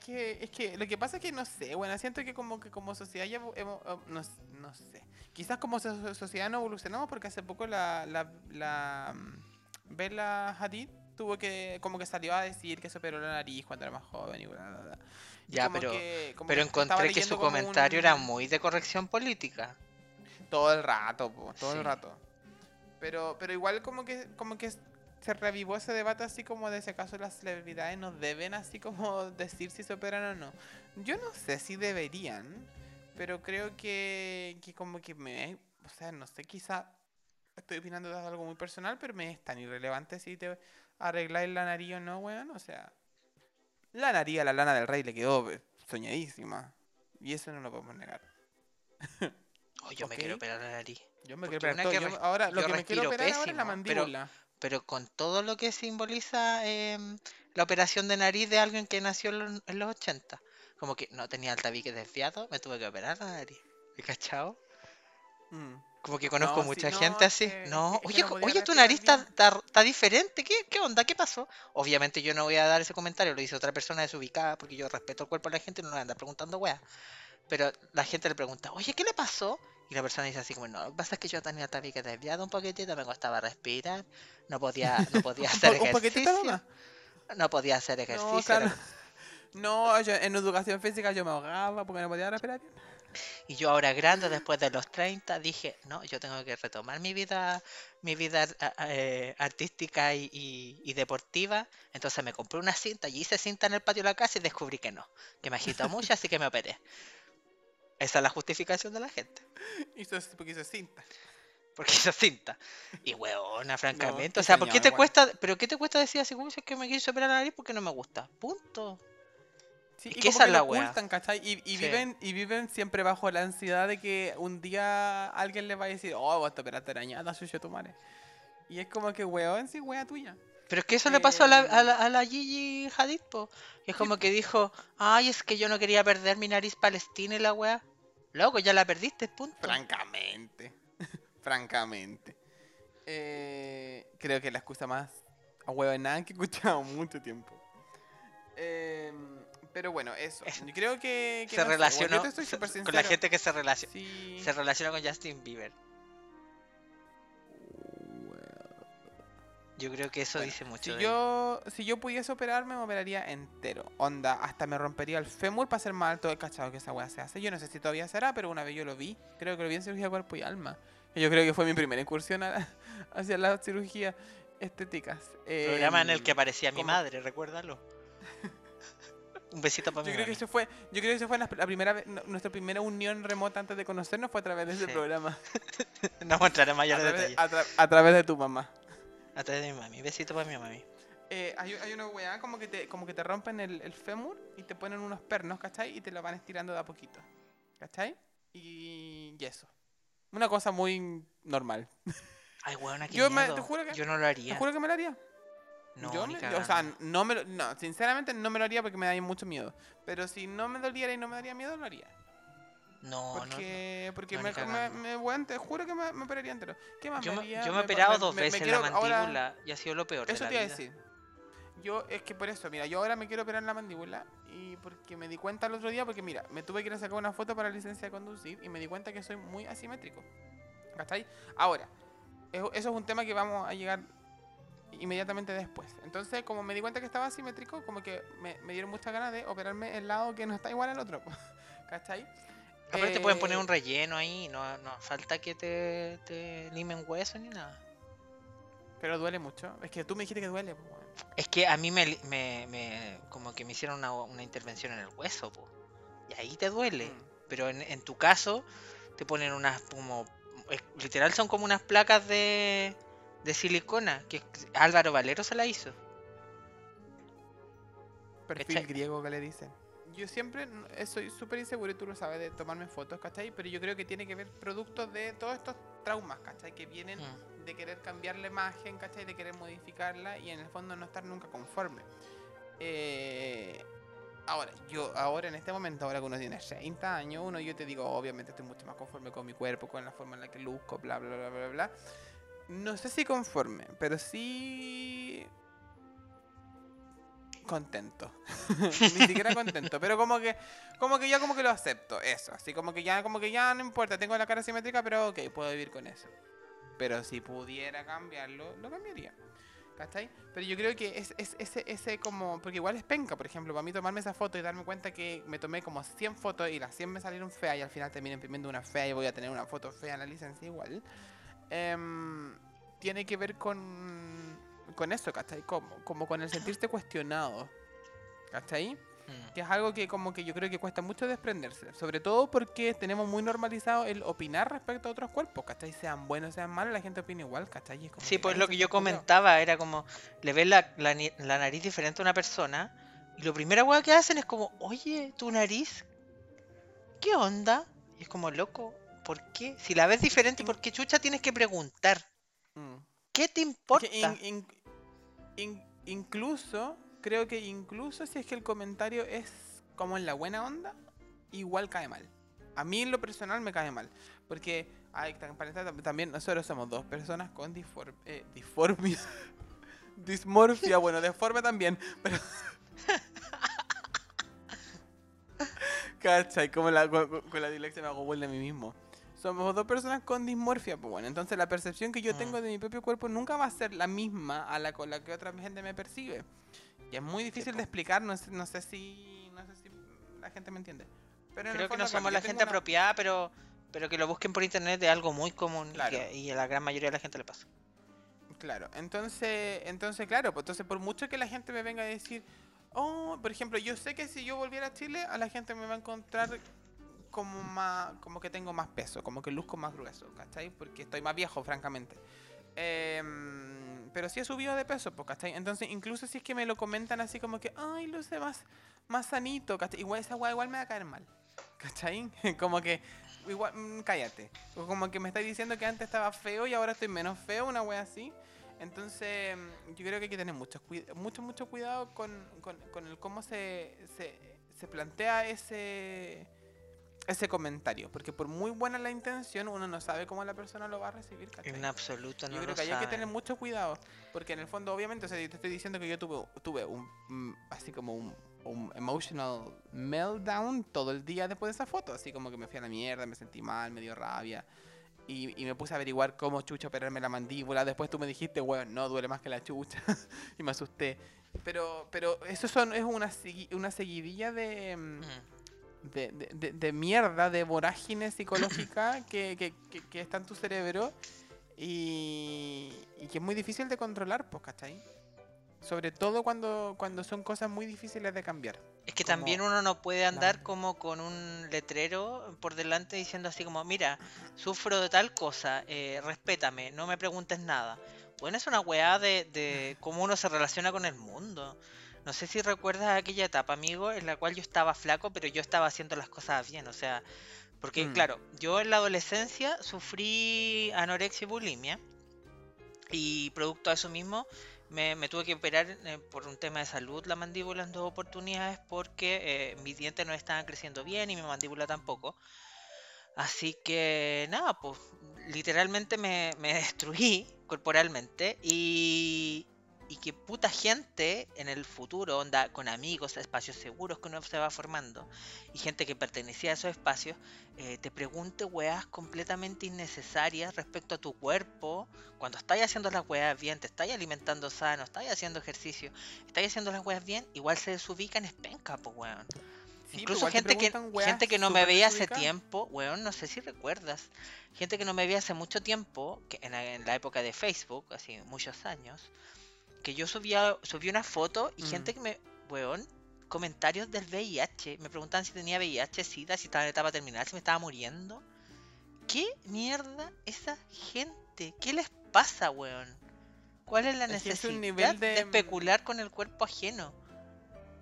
Que, es que lo que pasa es que no sé, bueno, siento que como que como sociedad ya hemos- eh, no, no sé. Quizás como so- sociedad no evolucionamos porque hace poco la, la, la mm, Bella Hadid tuvo que, como que salió a decir que se operó la nariz cuando era más joven y bla, bla, bla. Ya, como pero, que- como pero que encontré que su comentario un- era muy de corrección política. Todo el rato, po, todo Sí. el rato. Pero, pero igual como que, como que se revivó ese debate así como de si acaso las celebridades nos deben así como decir si se operan o no. Yo no sé si deberían, pero creo que, que como que me... O sea, no sé, quizá estoy opinando de algo muy personal, pero me es tan irrelevante si te arregláis la nariz o no, weón. O sea, la nariz a la lana del rey le quedó soñadísima. Y eso no lo podemos negar. Oh, yo me quiero operar la nariz. Yo me Porque quiero operar todo. que yo- ahora, lo que me quiero operar ahora es la pero- mandíbula. Pero con todo lo que simboliza em, la operación de nariz de alguien que nació en los, en los 80. Como que no tenía el tabique desviado, me tuve que operar la nariz. ¿Me cachado? Mm. Como que conozco No, mucha gente así. que- no, que- oye, no oye, tu nariz está, diferente. ¿Qué, ¿Qué onda? ¿Qué pasó? Obviamente yo no voy a dar ese comentario, lo hizo otra persona desubicada porque yo respeto el cuerpo de la gente y no le voy a andar preguntando weas. Pero la gente le pregunta, oye, ¿qué le pasó? Y la persona dice así como, no, lo que pasa es que yo tenía el tabique desviado un poquitito, me costaba respirar, no podía, no podía Un hacer un ejercicio. nomás. No podía hacer No, ejercicio. claro. era- No, yo en educación física yo me ahogaba porque no podía respirar bien. Y yo ahora grande, después de los 30, dije, no, yo tengo que retomar mi vida, mi vida eh, artística y, y- y deportiva. Entonces me compré una cinta y hice cinta en el patio de la casa y descubrí que no, que me agitó mucho, así que me operé. Esa es la justificación de la gente. Hizo, porque hizo cinta. Porque hizo cinta. Y huevona, francamente. qué o sea, ¿por qué te cuesta, pero qué te cuesta decir así como "Es que me quise operar la nariz porque no me gusta? Punto. Sí, Es y que esa es la wea. ocultan. Y, y Sí. viven, y viven siempre bajo la ansiedad de que un día alguien les va a decir, oh, vos te operaste arañada, sucio tu madre. Y es como que, weón, sí, wea tuya. Pero es que eso le pasó a la, a la, a la Gigi Hadid, po. Que es como que dijo, ay, es que yo no quería perder mi nariz palestina y la weá. Loco, ya la perdiste, punto. Francamente. Francamente. Eh, creo que la excusa más ahueonada que he escuchado mucho tiempo. Em, pero bueno, eso. Es- Yo creo que. que se no bueno, relacionó con la gente que se relaciona. Sí. Se relaciona con Justin Bieber. Yo creo que eso Bueno, dice mucho. Si de él. yo, si yo pudiese operarme, me operaría entero. Onda, hasta me rompería el fémur para ser más alto del cachado que esa weá se hace. Yo no sé si todavía será, pero una vez yo lo vi. Creo que lo vi en cirugía de cuerpo y alma. Yo creo que fue mi primera incursión la- hacia las cirugías estéticas. Programa en el que Em, aparecía mi madre, recuérdalo. Un besito para Yo mi creo que eso fue, yo creo que eso fue la, la primera vez, nuestra primera unión remota antes de conocernos fue a través de ese Sí. programa. No A mayores detalles. a tra- a través de tu mamá. A través de mi mami. Besito para mi mami. Eh, hay, hay una weá como que te, como que te rompen el, el fémur y te ponen unos pernos, ¿cachai? Y te lo van estirando de a poquito. ¿Cachai? Y, y eso. Una cosa muy normal. Ay, weona, qué Yo me- te juro que- Yo no lo Te haría. juro que me lo haría. No, yo me- o cagando. sea, no me lo- no, sinceramente no me lo haría porque me daría mucho miedo. Pero si no me doliera y no me daría miedo, lo haría. No, no, no. Porque, porque no, me, me, me- weón, te juro que me, me operaría entero. ¿Qué más Yo me haría? yo me he operado dos veces la quiero ahora- mandíbula y ha sido lo peor. de Eso la te iba a decir. Yo, es que por eso, mira, yo ahora me quiero operar la mandíbula y porque me di cuenta el otro día, porque mira, me tuve que ir a sacar una foto para la licencia de conducir y me di cuenta que soy muy asimétrico. ¿Cachai? Ahora, eso eso es un tema que vamos a llegar inmediatamente después. Entonces, como me di cuenta que estaba asimétrico, como que me, me dieron muchas ganas de operarme el lado que no está igual al otro. ¿Cachai? Aparte te pueden poner Eh, un relleno ahí, no, no falta que te, te limen hueso ni nada. Pero duele mucho. Es que tú me dijiste que duele. weón. Es que a mí me, me, me- como que me hicieron una, una intervención en el hueso, po. Y ahí te duele. Mm. Pero en, en tu caso, te ponen unas como. literal son como unas placas de, de silicona. Que Álvaro Valero se la hizo. Perfil ¿Cachai? griego que le dicen. Yo siempre soy súper inseguro y tú lo sabes de tomarme fotos, ¿cachai? Pero yo creo que tiene que ver producto de todos estos traumas, ¿cachai? Que vienen Mm. de querer cambiar la imagen, ¿cachai? De querer modificarla y en el fondo no estar nunca conforme. Eh, ahora, yo ahora en este momento, ahora que uno tiene 30 años, uno yo te digo, obviamente estoy mucho más conforme con mi cuerpo, con la forma en la que luzco, bla, bla, bla, bla, bla. No sé si conforme, pero sí contento. Ni siquiera contento, pero como que como que ya como que lo acepto, eso, así como que ya como que ya no importa, tengo la cara simétrica, pero ok, puedo vivir con eso. Pero si pudiera cambiarlo, lo cambiaría. ¿Cachai? Pero yo creo que es, es- ese, ese como. Porque igual es penca, por ejemplo, para mí tomarme esa foto y darme cuenta que me tomé como 100 fotos y las 100 me salieron feas y al final terminé imprimiendo una fea y voy a tener una foto fea en la licencia igual. em, tiene que ver con. Con eso, ¿cachai? Como, como con el sentirse cuestionado. ¿Cachai? Mm. Que es algo que como que yo creo que cuesta mucho desprenderse. Sobre todo porque tenemos muy normalizado el opinar respecto a otros cuerpos, ¿cachai? Sean buenos, sean malos, la gente opina igual, ¿cachai? Es como Sí, pues "Ay, lo que yo culiao". comentaba era como, le ves la, la la nariz diferente a una persona y lo primera weá que hacen es como, oye, tu nariz, ¿qué onda? Y es como, loco, ¿por qué? Si la ves diferente, ¿por qué chucha tienes que preguntar? Mm. ¿Qué te importa? que in- in- in- incluso, creo que incluso si es que el comentario es como en la buena onda, igual cae mal. A mí en lo personal me cae mal. Porque, ay, también nosotros somos dos personas con disfor eh, disformia. Dismorfia, bueno, deforme también, pero... ¿Cachai? Como la, con, la dislexia me hago vuelta a mí mismo. Somos dos personas con dismorfia, pues bueno, entonces la percepción que yo Mm. tengo de mi propio cuerpo nunca va a ser la misma a la con la que otra gente me percibe. Y es muy difícil po. de explicar, no sé, no sé si no sé si la gente me entiende. Pero Creo que fondo, no claro, somos la gente una- apropiada, pero, pero que lo busquen por internet es algo muy común y Claro. que- y, a la gran mayoría de la gente le pasa. Claro, entonces, entonces claro, pues entonces por mucho que la gente me venga a decir, oh, por ejemplo, yo sé que si yo volviera a Chile, a la gente me va a encontrar como más, como que tengo más peso, como que luzco más grueso, ¿cachai? Porque estoy más viejo, francamente. Em, pero sí he subido de peso, pues, ¿cachai? Entonces, incluso si es que me lo comentan así como que, ay, luce más, más sanito, ¿cachai? Igual esa weá igual me va a caer mal, ¿cachai? como que, igual, mm, cállate. Como que me estáis diciendo que antes estaba feo y ahora estoy menos feo, una wea así. Entonces, mm, yo creo que hay que tener mucho, mucho, mucho cuidado con, con- con el cómo se, se, se plantea ese, ese comentario. Porque por muy buena la intención, uno no sabe cómo la persona lo va a recibir. ¿cachai? En absoluto no Yo creo que hay que tener mucho cuidado, porque en el fondo, obviamente, o sea, yo te estoy diciendo que yo tuve, tuve un, mm, así como un, un emotional meltdown todo el día después de esa foto, así como que me fui a la mierda, me sentí mal, me dio rabia, y, y me puse a averiguar cómo chucha operarme la mandíbula, después tú me dijiste, weón, no, duele más que la chucha, y me asusté. Pero, pero eso son, es una, segui- una seguidilla de... mm, Mm. De, de- de- mierda, de vorágine psicológica que, que- que- que está en tu cerebro y, y que es muy difícil de controlar, pues, ¿cachai? Sobre todo cuando, cuando son cosas muy difíciles de cambiar. Es que como también uno no puede andar como con un letrero por delante diciendo así como, mira, sufro de tal cosa, eh, respétame, no me preguntes nada. Bueno, es una weá de, de cómo uno se relaciona con el mundo. No sé si recuerdas aquella etapa, amigo, en la cual yo estaba flaco, pero yo estaba haciendo las cosas bien. O sea, porque Mm. claro, yo en la adolescencia sufrí anorexia y bulimia. Y producto de eso mismo, me, me tuve que operar eh, por un tema de salud la mandíbula en dos oportunidades porque eh, mis dientes no estaban creciendo bien y mi mandíbula tampoco. Así que nada, pues literalmente me, me destruí corporalmente y, y que puta gente en el futuro, onda, con amigos, espacios seguros que uno se va formando y gente que pertenecía a esos espacios, eh, te pregunte weas completamente innecesarias respecto a tu cuerpo, cuando estáis haciendo las weas bien, te estáis alimentando sano, estáis haciendo ejercicio, estáis haciendo las weas bien, igual se desubican es penca, pues weón. Sí, Incluso gente que, gente que no me veía hace tiempo, weón, no sé si recuerdas. Gente que no me veía hace mucho tiempo, que en, en la época de Facebook, así muchos años, que yo subía, subí una foto y Mm. gente que me, weón, comentarios del VIH, me preguntaban si tenía VIH, SIDA, si estaba en etapa terminal, si me estaba muriendo. ¿Qué mierda esa gente? ¿Qué les pasa, weón? ¿Cuál es la Es necesidad un nivel de... de- especular con el cuerpo ajeno?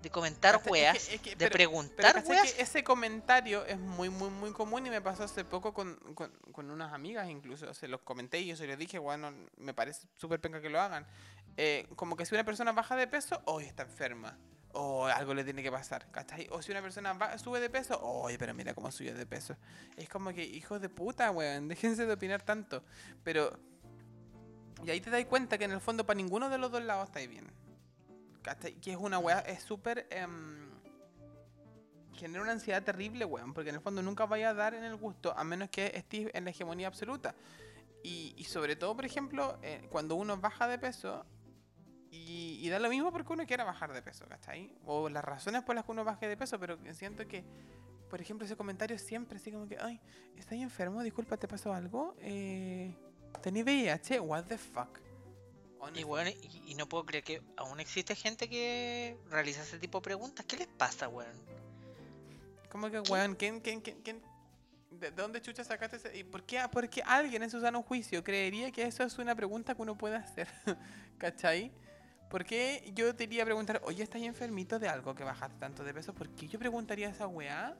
De comentar es que- weas, es que- de pero- Pero preguntar ¿cachai weas. que ese comentario es muy, muy, muy común y me pasó hace poco con, con, con unas amigas incluso. Se los comenté y yo se los dije, bueno, me parece súper penca que lo hagan. Eh, como que si una persona baja de peso, hoy está enferma. O algo le tiene que pasar, ¿cachai? O si una persona va- sube de peso, oye, pero mira cómo subió de peso. Es como que, hijos de puta, weón, déjense de opinar tanto. Pero, y ahí te das cuenta que en el fondo para ninguno de los dos lados estáis bien. Que es una weá, es súper... em, genera una ansiedad terrible, weón, porque en el fondo nunca vaya a dar en el gusto, a menos que estés en la hegemonía absoluta. Y, sobre todo, por ejemplo, eh, cuando uno baja de peso, y, da lo mismo porque uno quiera bajar de peso, ¿cachai? O las razones por las que uno baje de peso, pero siento que, por ejemplo, ese comentario siempre así como que, ay, ¿estás enfermo? Disculpa, ¿te pasó algo? Eh, ¿Tenés VIH? What the fuck? Y bueno, y, y no puedo creer que aún existe gente que realiza ese tipo de preguntas. ¿Qué les pasa, weón? ¿Cómo que, weón? ¿Quién, quién, quién, quién- ¿De de dónde chucha sacaste ese? ¿Y por qué, por qué alguien en su sano juicio creería que eso es una pregunta que uno puede hacer? ¿Cachai? ¿Por qué yo te iría a preguntar, oye, ¿estás enfermito de algo que bajaste tanto de peso? ¿Por qué yo preguntaría esa weá?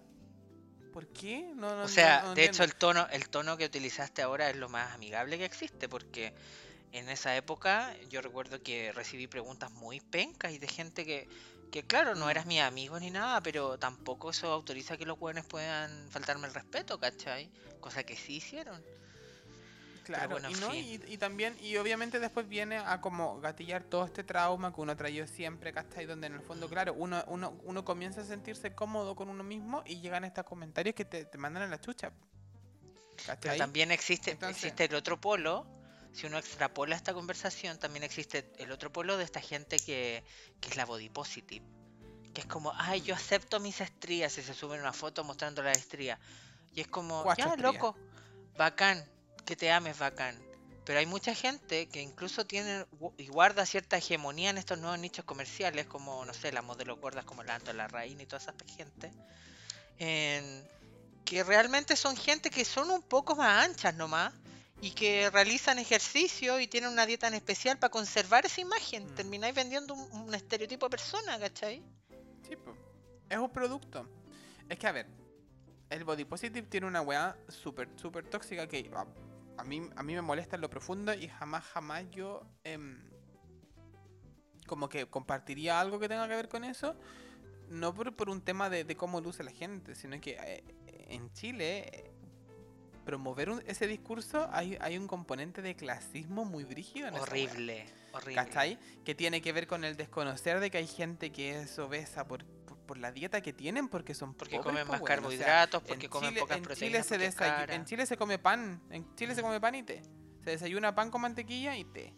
¿Por qué? No, no, O sea, no- no de hecho el tono, el tono que utilizaste ahora es lo más amigable que existe, porque en esa época yo recuerdo que recibí preguntas muy pencas y de gente que, que claro, no eras mi amigo ni nada, pero tampoco eso autoriza que los jóvenes puedan faltarme el respeto, ¿cachai? Cosa que sí hicieron. Claro, bueno, y, no, sí. y, y también, y obviamente después viene a como gatillar todo este trauma que uno ha traído siempre, ¿cachai? Donde en el fondo, claro, uno, uno, uno comienza a sentirse cómodo con uno mismo y llegan estos comentarios que te, te mandan a la chucha. Pero ¿Cachai? también existe, Entonces- existe el otro polo. Si uno extrapola esta conversación, también existe el otro polo de esta gente que, que es la body positive. Que es como, ay, yo acepto mis estrías y se suben una foto mostrando las estrías. Y es como, Cuatro ya, estrías. loco, bacán, que te ames, bacán. Pero hay mucha gente que incluso tiene y guarda cierta hegemonía en estos nuevos nichos comerciales, como, no sé, las modelos gordas como la Anto, la Reina y toda esa gente. en- que realmente son gente que son un poco más anchas nomás y que realizan ejercicio y tienen una dieta en especial para conservar esa imagen. Mm. Termináis vendiendo un, un estereotipo de persona, ¿cachai? Sí. Es un producto. Es que, a ver, el body positive tiene una weá súper, súper tóxica que a, a mí, a mí me molesta en lo profundo y jamás, jamás yo em, como que compartiría algo que tenga que ver con eso. No por, por un tema de, de cómo luce la gente, sino que eh, en Chile eh, promover un- ese discurso hay, hay un componente de clasismo muy brígido en. Horrible, horrible. ¿Cachai? Que tiene que ver con el desconocer de que hay gente que es obesa por, por, por la dieta que tienen, porque son Porque pobres, comen más weón. O sea, carbohidratos, porque en comen Chile- pocas en proteínas. Chile, se en Chile se come pan, en Chile se come pan y té. Se desayuna pan con mantequilla y té.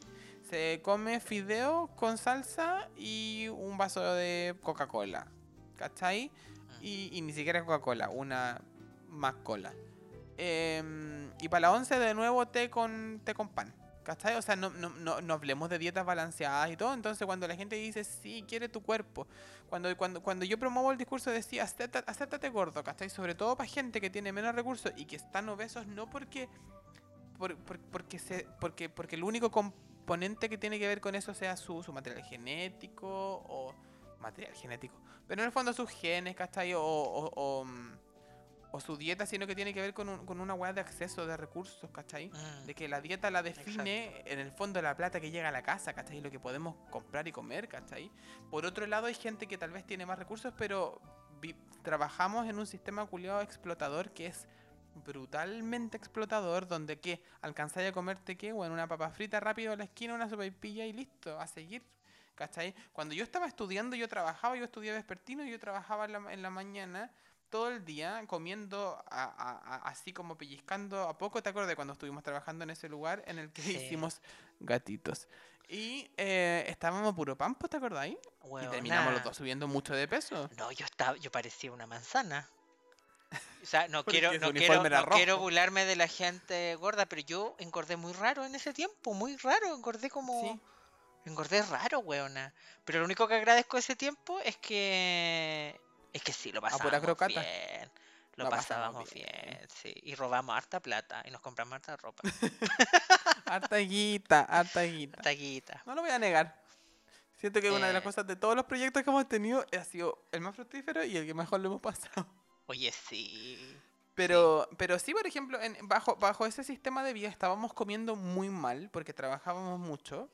Se come fideo con salsa y un vaso de Coca-Cola. ¿Cachai? Mm. Y, y ni siquiera Coca-Cola, una más cola. Em, y para la once de nuevo té con, té con pan. ¿Cachai? O sea, no, no, no, no hablemos de dietas balanceadas y todo. Entonces, cuando la gente dice, sí, quiere tu cuerpo. Cuando, cuando, cuando yo promuevo el discurso de sí, acéptate, acéptate gordo, ¿cachai? Sobre todo para gente que tiene menos recursos y que están obesos, no porque. por- por- porque, se, porque, porque el único componente que tiene que ver con eso sea su, su material genético o. material genético. Pero en el fondo sus genes, ¿cachai? O, o, o, mm, o su dieta, sino que tiene que ver con, un- con una weá de acceso de recursos, ¿cachai? Mm. De que la dieta la define en el fondo la plata que llega a la casa, ¿cachai? Lo que podemos comprar y comer, ¿cachai? Por otro lado, hay gente que tal vez tiene más recursos, pero trabajamos en un sistema culiado explotador que es brutalmente explotador, donde que alcanzáis a comerte que, bueno, una papa frita rápido a la esquina, una sopaipilla y listo, a seguir. ¿Cachai? Cuando yo estaba estudiando, yo trabajaba, yo estudiaba vespertino, yo trabajaba en la, en la mañana todo el día comiendo a- a- a- así como pellizcando a poco. ¿Te acuerdas cuando estuvimos trabajando en ese lugar en el que Sí. hicimos gatitos? Y eh, estábamos puro pampo, ¿te acordáis? Y Weona. terminamos los dos subiendo mucho de peso. No, yo estaba, yo parecía una manzana. O sea, no Porque quiero, no quiero, no quiero burlarme de la gente gorda, pero yo engordé muy raro en ese tiempo, muy raro, engordé como... Sí. Engordé raro, weona. Pero lo único que agradezco de ese tiempo es que... Es que sí, lo pasábamos crocata. bien. Lo Lo pasábamos bien, bien. sí. Y robamos harta plata y nos compramos harta ropa. Harta guita, harta guita. harta guita. No lo voy a negar. Siento que una de las Eh. cosas de todos los proyectos que hemos tenido ha sido el más fructífero y el que mejor lo hemos pasado. Oye, sí. Pero, pero sí, por ejemplo, en- bajo, bajo ese sistema de vida estábamos comiendo muy mal porque trabajábamos mucho.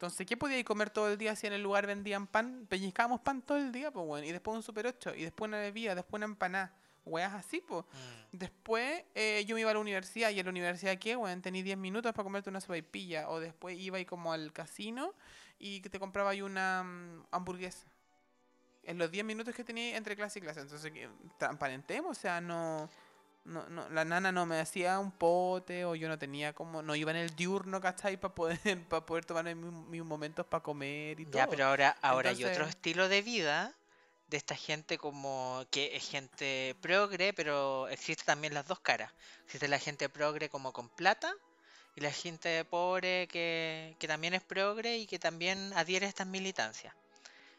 Entonces, ¿qué podíais comer todo el día si en el lugar vendían pan? Pellizcábamos pan todo el día, pues bueno. Y después un super 8, y después una bebida, después una empanada. weas así, pues. Mm. Después eh, yo me iba a la universidad y en la universidad, ¿qué? Bueno, tenía 10 minutos para comerte una sopaipilla. O después iba y como al casino y te compraba ahí una mm, hamburguesa. En los 10 minutos que tenía entre clase y clase. Entonces, transparentemos, o sea, no, no, no, la nana no me hacía un pote o yo no tenía como, no iba en el diurno, ¿cachai? Para poder, para poder tomar mis, mis momentos para comer y todo. Ya, pero ahora, ahora hay otro estilo de vida de esta gente como que es gente progre, pero existe también las dos caras. Existe la gente progre como con plata y la gente pobre que, que también es progre y que también adhiere a estas militancias.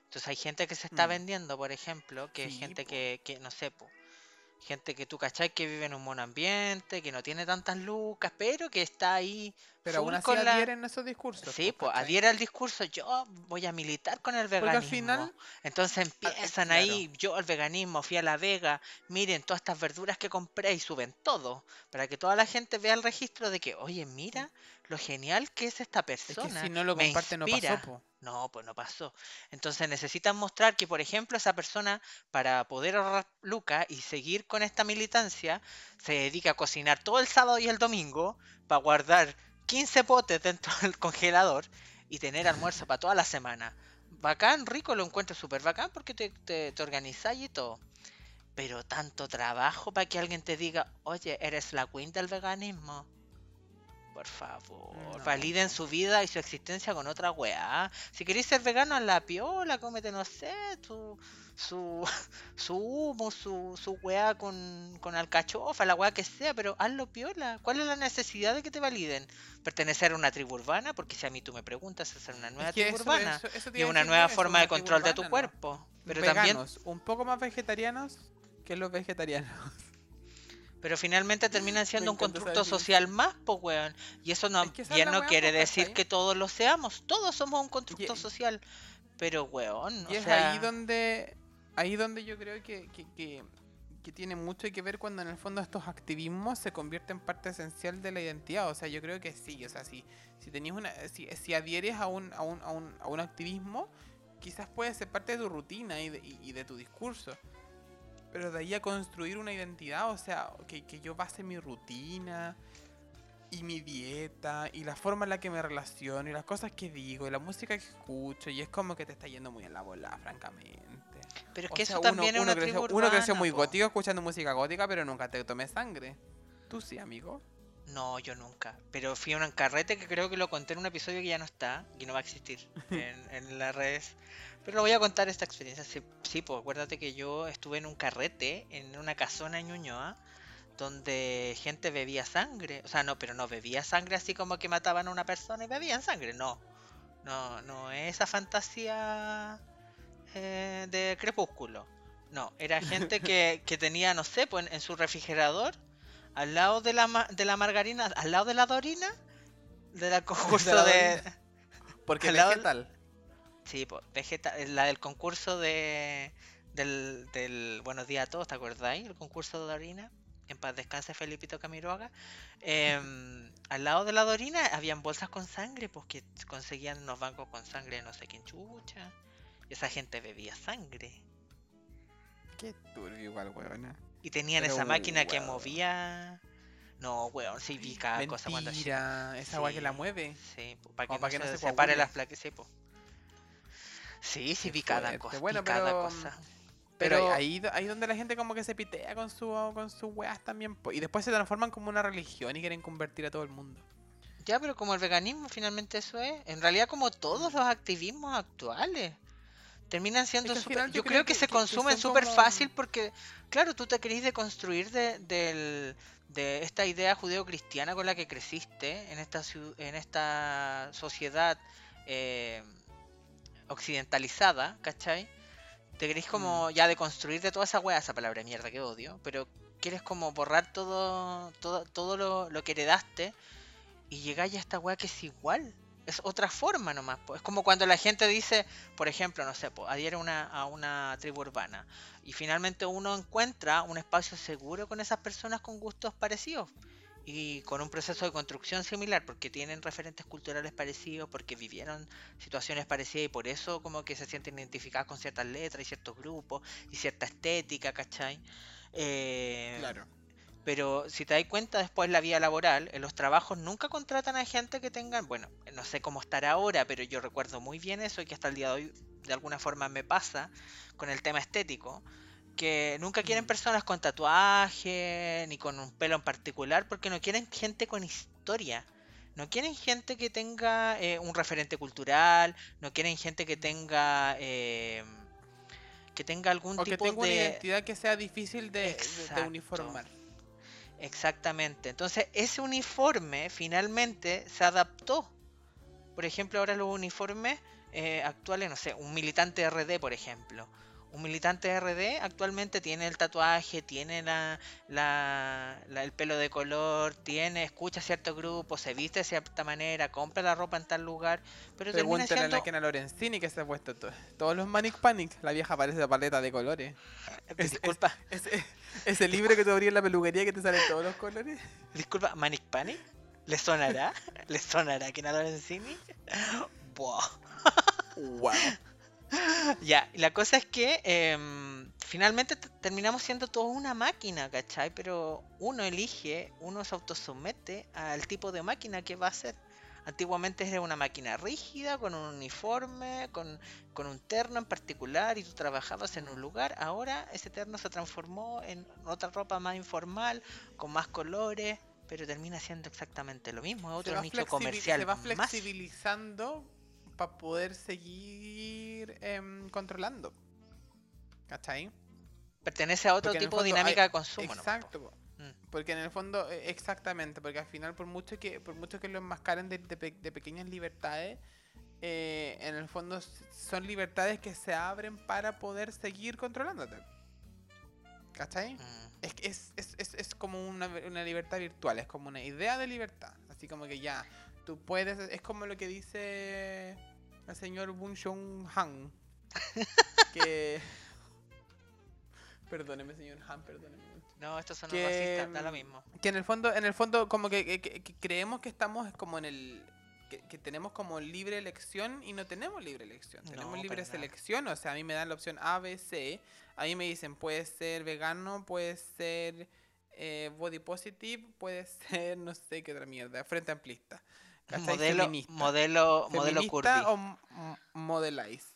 Entonces hay gente que se está Mm. vendiendo, por ejemplo, que es gente po. que, que, no sé, po, gente que tú cachai que vive en un buen ambiente, que no tiene tantas lucas, pero que está ahí Pero aún así con la- adhieren a esos discursos. Sí, po, pues ¿cachai? adhiere al discurso, yo voy a militar con el Porque veganismo. al final, Entonces Ah, eh, empiezan claro. ahí, yo el veganismo, fui a la Vega, miren todas estas verduras que compré y suben todo, para que toda la gente vea el registro de que, oye, mira lo genial que es esta es que persona. si no lo me comparte no inspira". pasó, po. No, pues no pasó. Entonces necesitan mostrar que, por ejemplo, esa persona, para poder ahorrar lucas y seguir con esta militancia, se dedica a cocinar todo el sábado y el domingo para guardar 15 potes dentro del congelador y tener almuerzo para toda la semana. Bacán, rico, lo encuentro súper bacán porque te, te, te organizáis y todo. Pero tanto trabajo para que alguien te diga, oye, eres la queen del veganismo. Por favor, No. validen su vida y su existencia con otra weá. Si queréis ser vegano, en la piola, cómete, no sé, tu, su, su humo, su, su weá con, con alcachofa, la weá que sea, pero hazlo piola. ¿Cuál es la necesidad de que te validen? ¿Pertenecer a una tribu urbana? Porque si a mí tú me preguntas, hacer una nueva Es que tribu eso- urbana eso- eso y una nueva forma una de control de tu cuerpo. Pero también un poco más vegetarianos que los vegetarianos. Pero finalmente terminan siendo un constructo social más, pues, weón. Y eso no, Es que la no quiere decir que todos lo seamos. Todos somos un constructo Y- social. Pero, weón, Y o es sea... ahí donde ahí donde yo creo que, que, que- que tiene mucho que ver cuando en el fondo estos activismos se convierten en parte esencial de la identidad. O sea, yo creo que sí. O sea, si, si tenías una. Si, si adhieres a un, a, un, a, un, a un activismo, quizás puede ser parte de tu rutina y de, y- y de tu discurso. Pero de ahí a construir una identidad, o sea, que, que yo base mi rutina y mi dieta y la forma en la que me relaciono y las cosas que digo y la música que escucho y es como que te está yendo muy en la bola, francamente. Pero es O que sea, eso también uno, es una uno creció, tribu uno creció urbana, muy po. gótico escuchando música gótica, pero nunca te tomé sangre. Tú sí, amigo. No, yo nunca. Pero fui a un carrete que creo que lo conté en un episodio que ya no está, que no va a existir en, en las redes. Pero lo voy a contar esta experiencia. Sí, sí, pues acuérdate que yo estuve en un carrete, en una casona en Ñuñoa, donde gente bebía sangre. O sea, no, pero no bebía sangre así como que mataban a una persona y bebían sangre. No. No, no es esa fantasía eh, de crepúsculo. No, era gente que, que tenía, no sé, pues en, en su refrigerador, al lado de la, de la margarina, al lado de la dorina, de la concurso la de... Porque Al lado- vegetal. Sí, pues, vegeta, la del concurso de del, del Buenos días a todos, ¿te acordáis? El concurso de Dorina. En paz descanse Felipito Camiroaga. Em, al lado de la Dorina habían bolsas con sangre, pues que conseguían unos bancos con sangre de no sé quién chucha. Y esa gente bebía sangre. Qué turbio igual, weona. Y tenían Pero, esa máquina que movía. No, weón, sí vi cada cosa cuando esa weá que la Sí. mueve. Sí, para que, no, que se, no se separe las placas, sí, po. Sí, sí vi cada cosa, Bueno, cada pero, cosa. Pero, Pero- ahí, ahí donde la gente como que se pitea con su con sus weas también. po. Y después se transforman como una religión y quieren convertir a todo el mundo. Ya, pero como el veganismo finalmente eso es, en realidad como todos los activismos actuales, terminan siendo que súper... final Yo, creo creo que, que- se consumen súper como- fácil porque, claro, tú te querés deconstruir de, del- de esta idea judeo-cristiana con la que creciste en esta, en esta sociedad eh, occidentalizada, ¿cachai? Te querés como Mm. ya deconstruir de toda esa wea, esa palabra de mierda que odio, pero quieres como borrar todo, todo, todo lo, lo que heredaste y llegáis a esta weá que es igual. Es otra forma nomás. po. Es como cuando la gente dice, por ejemplo, no sé, po, adhiere una, a una tribu urbana y finalmente uno encuentra un espacio seguro con esas personas con gustos parecidos y con un proceso de construcción similar porque tienen referentes culturales parecidos, porque vivieron situaciones parecidas y por eso como que se sienten identificadas con ciertas letras y ciertos grupos y cierta estética, ¿cachai? Eh, Claro. Pero si te das cuenta, después la vida laboral, en los trabajos nunca contratan a gente que tengan, bueno, no sé cómo estará ahora, pero yo recuerdo muy bien eso y que hasta el día de hoy de alguna forma me pasa con el tema estético, que nunca quieren Mm. personas con tatuaje ni con un pelo en particular porque no quieren gente con historia. No quieren gente que tenga eh, un referente cultural, no quieren gente que tenga eh, que tenga algún O que tipo tenga una de identidad que sea difícil de, de- de Exacto. uniformar. Exactamente. Entonces, ese uniforme finalmente se adaptó. Por ejemplo, ahora los uniformes eh, actuales, no sé, un militante RD, por ejemplo. Un militante RD actualmente tiene el tatuaje, tiene la, la- la- el pelo de color, tiene, escucha cierto grupo, se viste de cierta manera, compra la ropa en tal lugar, pero Pregúntale a siendo... la Kena Lorenzini que se ha puesto to- todos los Manic Panic. La vieja parece de paleta de colores. es- Disculpa, Ese, ese libro que tú abrías en la peluquería que te salen todos los colores. disculpa, Manic Panic, ¿le sonará? ¿Le sonará que nada Lorenzini? Buah. Wow. Ya, la cosa es que em, finalmente terminamos siendo toda una máquina, ¿cachai? Pero uno elige, uno se autosomete al tipo de máquina que va a ser. Antiguamente era una máquina rígida, con un uniforme, con, con un terno en particular, y tú trabajabas en un lugar. Ahora ese terno se transformó en otra ropa más informal, con más colores, pero termina siendo exactamente lo mismo. Es otro nicho comercial se va más. Para poder seguir em, controlando. ¿Cachai? Pertenece a otro Porque tipo de dinámica hay- de consumo. nomás, po. Exacto. Mm. Porque en el fondo, eh, exactamente, porque al final por mucho que por mucho que lo enmascaren de, de pe- de pequeñas libertades, eh, en el fondo son libertades que se abren para poder seguir controlándote. ¿Cachai? Mm. Es, que es, es, es, es como una, una libertad virtual, es como una idea de libertad. Así como que ya, tú puedes, es como lo que dice señor Bun Han. que... Perdóneme, señor Han, perdóneme. No, estos son Que, los racistas, da lo mismo. Que en el fondo, en el fondo, como que, que- que- que creemos que estamos como en el. Que, tenemos como libre elección y no tenemos libre elección. No, Tenemos libre nada. selección. O sea, a mí me dan la opción A, B, C. A mí me dicen, puede ser vegano, puede ser eh, body positive, puede ser no sé qué otra mierda, frente amplista. ¿Cachai? Modelo, Feminista. modelo, modelo curvy. o m- m- modelize.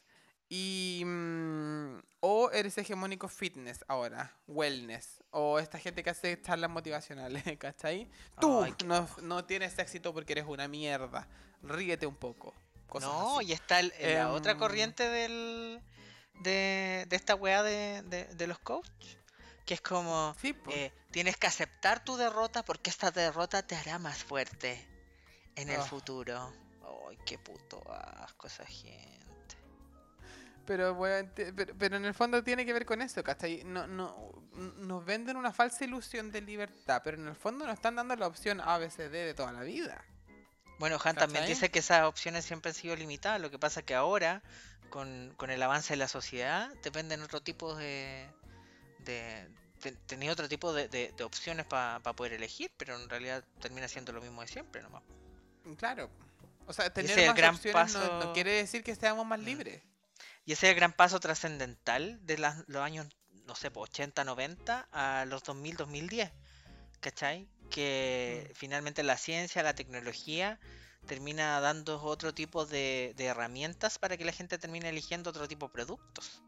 Y. mm, o eres hegemónico fitness ahora, wellness. O esta gente que hace charlas motivacionales, ¿cachai? Tú Ay, qué no, no tienes éxito porque eres una mierda. Ríete un poco. Cosas No, así. y está el- la otra Em, corriente del de, de esta weá de, de, de los coach. Que es como, Sí, eh, tienes que aceptar tu derrota porque esta derrota te hará más fuerte en el Ah. futuro. Ay, qué puto asco esa gente. Pero, te- pero, pero en el fondo tiene que ver con eso, ¿cachai? No, no, nos venden una falsa ilusión de libertad, pero en el fondo nos están dando la opción ABCD de toda la vida. Bueno, Han también dice que esas opciones siempre han sido limitadas. Lo que pasa es que ahora, con, con el avance de la sociedad, te venden otro tipo de. de otro tipo de, de- de opciones para poder elegir, pero en realidad termina siendo lo mismo de siempre nomás. Claro. O sea, ese tener el más gran opciones no- quiere decir que seamos más Mm. libres. Y ese es el gran paso trascendental de las- los años, no sé, pues, 80, 90 a los 2000, 2010. ¿Cachai? Que Mm. finalmente la ciencia, la tecnología termina dando otro tipo de, de herramientas para que la gente termine eligiendo otro tipo de productos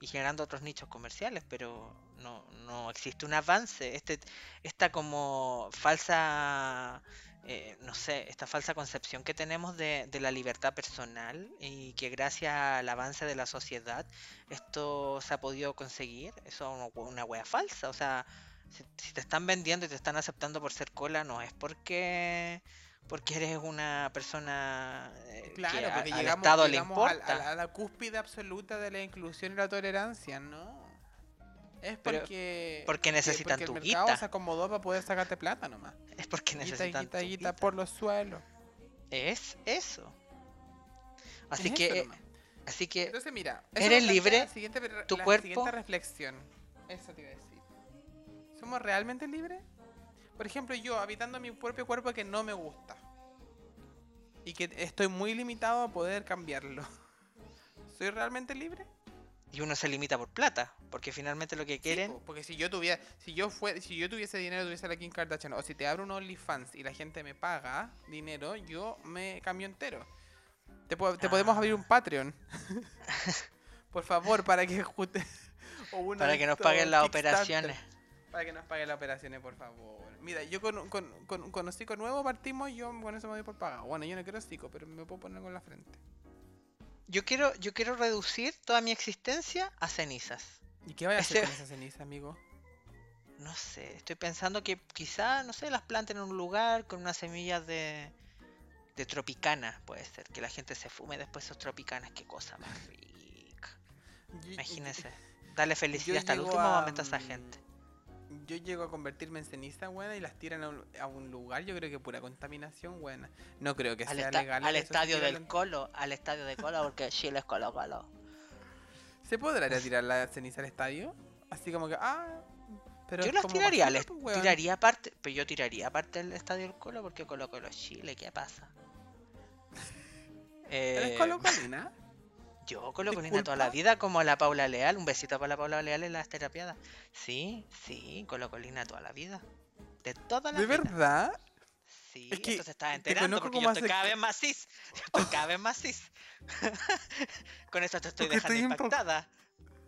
y generando otros nichos comerciales, pero no, no existe un avance. Este, esta como falsa, eh, no sé, esta falsa concepción que tenemos de, de la libertad personal y que gracias al avance de la sociedad esto se ha podido conseguir, eso es una, wea falsa. O sea, si, si te están vendiendo y te están aceptando por ser cola, no es porque porque eres una persona eh, que Claro, a- porque al llegamos, Estado le llegamos importa. a, la, a la cúspide absoluta de la inclusión y la tolerancia, ¿no? Es Pero- porque... porque necesitan porque tu el mercado guita. se acomodó para poder sacarte plata nomás. Es porque Guita, necesitan guita, tu guita guita. por los suelos. Es eso. Así Es que, eso eh, así que Entonces, mira, ¿eres libre? siguiente, ¿Tu la cuerpo? siguiente reflexión. Eso te iba a decir. ¿Somos realmente libres? Por ejemplo, yo habitando mi propio cuerpo que no me gusta. Y que estoy muy limitado a poder cambiarlo. ¿Soy realmente libre? Y uno se limita por plata, porque finalmente lo que quieren... po, porque si yo tuviera, si yo fue, si yo tuviese dinero, tuviese la Kim Kardashian, o si te abro un OnlyFans y la gente me paga dinero, yo me cambio entero. Te, po- te podemos abrir un Patreon. Por favor, para que juste- o para que nos paguen las operaciones. Para que nos paguen las operaciones, por favor. Mira, yo con, con, con, con hocico nuevo partimos, yo con eso me voy por pagar. Bueno, yo no quiero hocico, pero me puedo poner con la frente. Yo quiero, yo quiero reducir toda mi existencia a cenizas. ¿Y qué vaya a hacer Ese- con esa ceniza, amigo? No sé, estoy pensando que quizá, no sé, las planten en un lugar con unas semillas de, de tropicana, puede ser. Que la gente se fume después esos tropicanas, qué cosa más rica. Imagínense, darle yo felicidad hasta el último a, momento a esa gente. Yo llego a convertirme en ceniza, buena, y las tiran a un, a un lugar, yo creo que pura contaminación, buena. No creo que Al, sea legal. al estadio del Colo, al estadio de Colo, porque Chile es Colo Colo. ¿Se podrá tirar la ceniza al estadio? Así como que, ah... Pero yo las tiraría, basura, les pues, tiraría aparte, pero yo tiraría aparte del estadio del Colo porque Colo Colo es Chile, ¿qué pasa? ¿Eres Eh, colocolina? Yo colocolina toda la vida, como la Paula Leal. Un besito para la Paula Leal en las terapiadas. Sí, sí, colocolina toda la vida. De toda la ¿De vida. verdad? Sí, Es que esto se está te enterando porque yo estoy hace cada más cis. Yo estoy cada vez más cis. Con esto te estoy Porque dejando estoy impactada.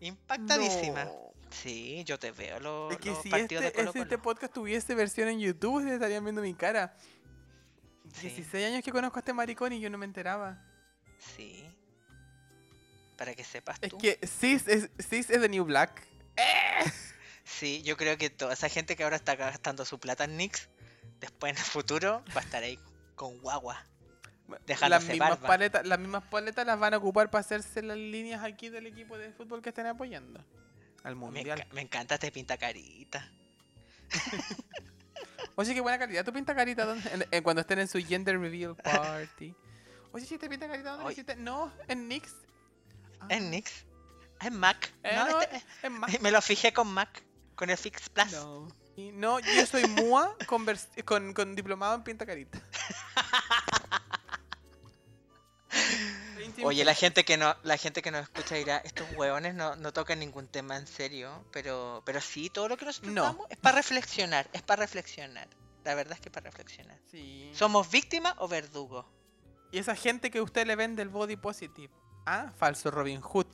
Impactadísima. No. Sí, yo te veo los, Es que los si partidos este, de Colo si este podcast tuviese versión en YouTube, ustedes estarían viendo mi cara. Sí. 16 años que conozco a este maricón y yo no me enteraba. Sí. Para que sepas Es tú. que Cis es, Cis es the new black. Sí, yo creo que toda esa gente que ahora está gastando su plata en Nix, después en el futuro va a estar ahí con guagua. Las mismas paletas, las mismas paletas las van a ocupar para hacerse las líneas aquí del equipo de fútbol que estén apoyando. Al Me, mundial. enca- me encanta este pinta carita. Oye, qué buena calidad. ¿Tu pinta carita dónde? En- en- cuando estén en su gender reveal party? Oye, ¿sí te pinta carita dónde lo hiciste? No, en Nix. Ah. En Nix. En Mac. Eh, no, no, este- en Mac. me lo fijé con Mac. Con el Fix Plus. No. Y no, yo soy MUA con, con, con diplomado en pinta carita. Oye, la gente que no, la gente que nos escucha dirá, estos hueones no, no tocan ningún tema en serio, pero, pero sí, todo lo que nosotros No. hablamos es para reflexionar, es para reflexionar. La verdad es que es para reflexionar. Sí. ¿Somos víctimas o verdugos? Y esa gente que usted le vende el body positive. Ah, falso Robin Hood.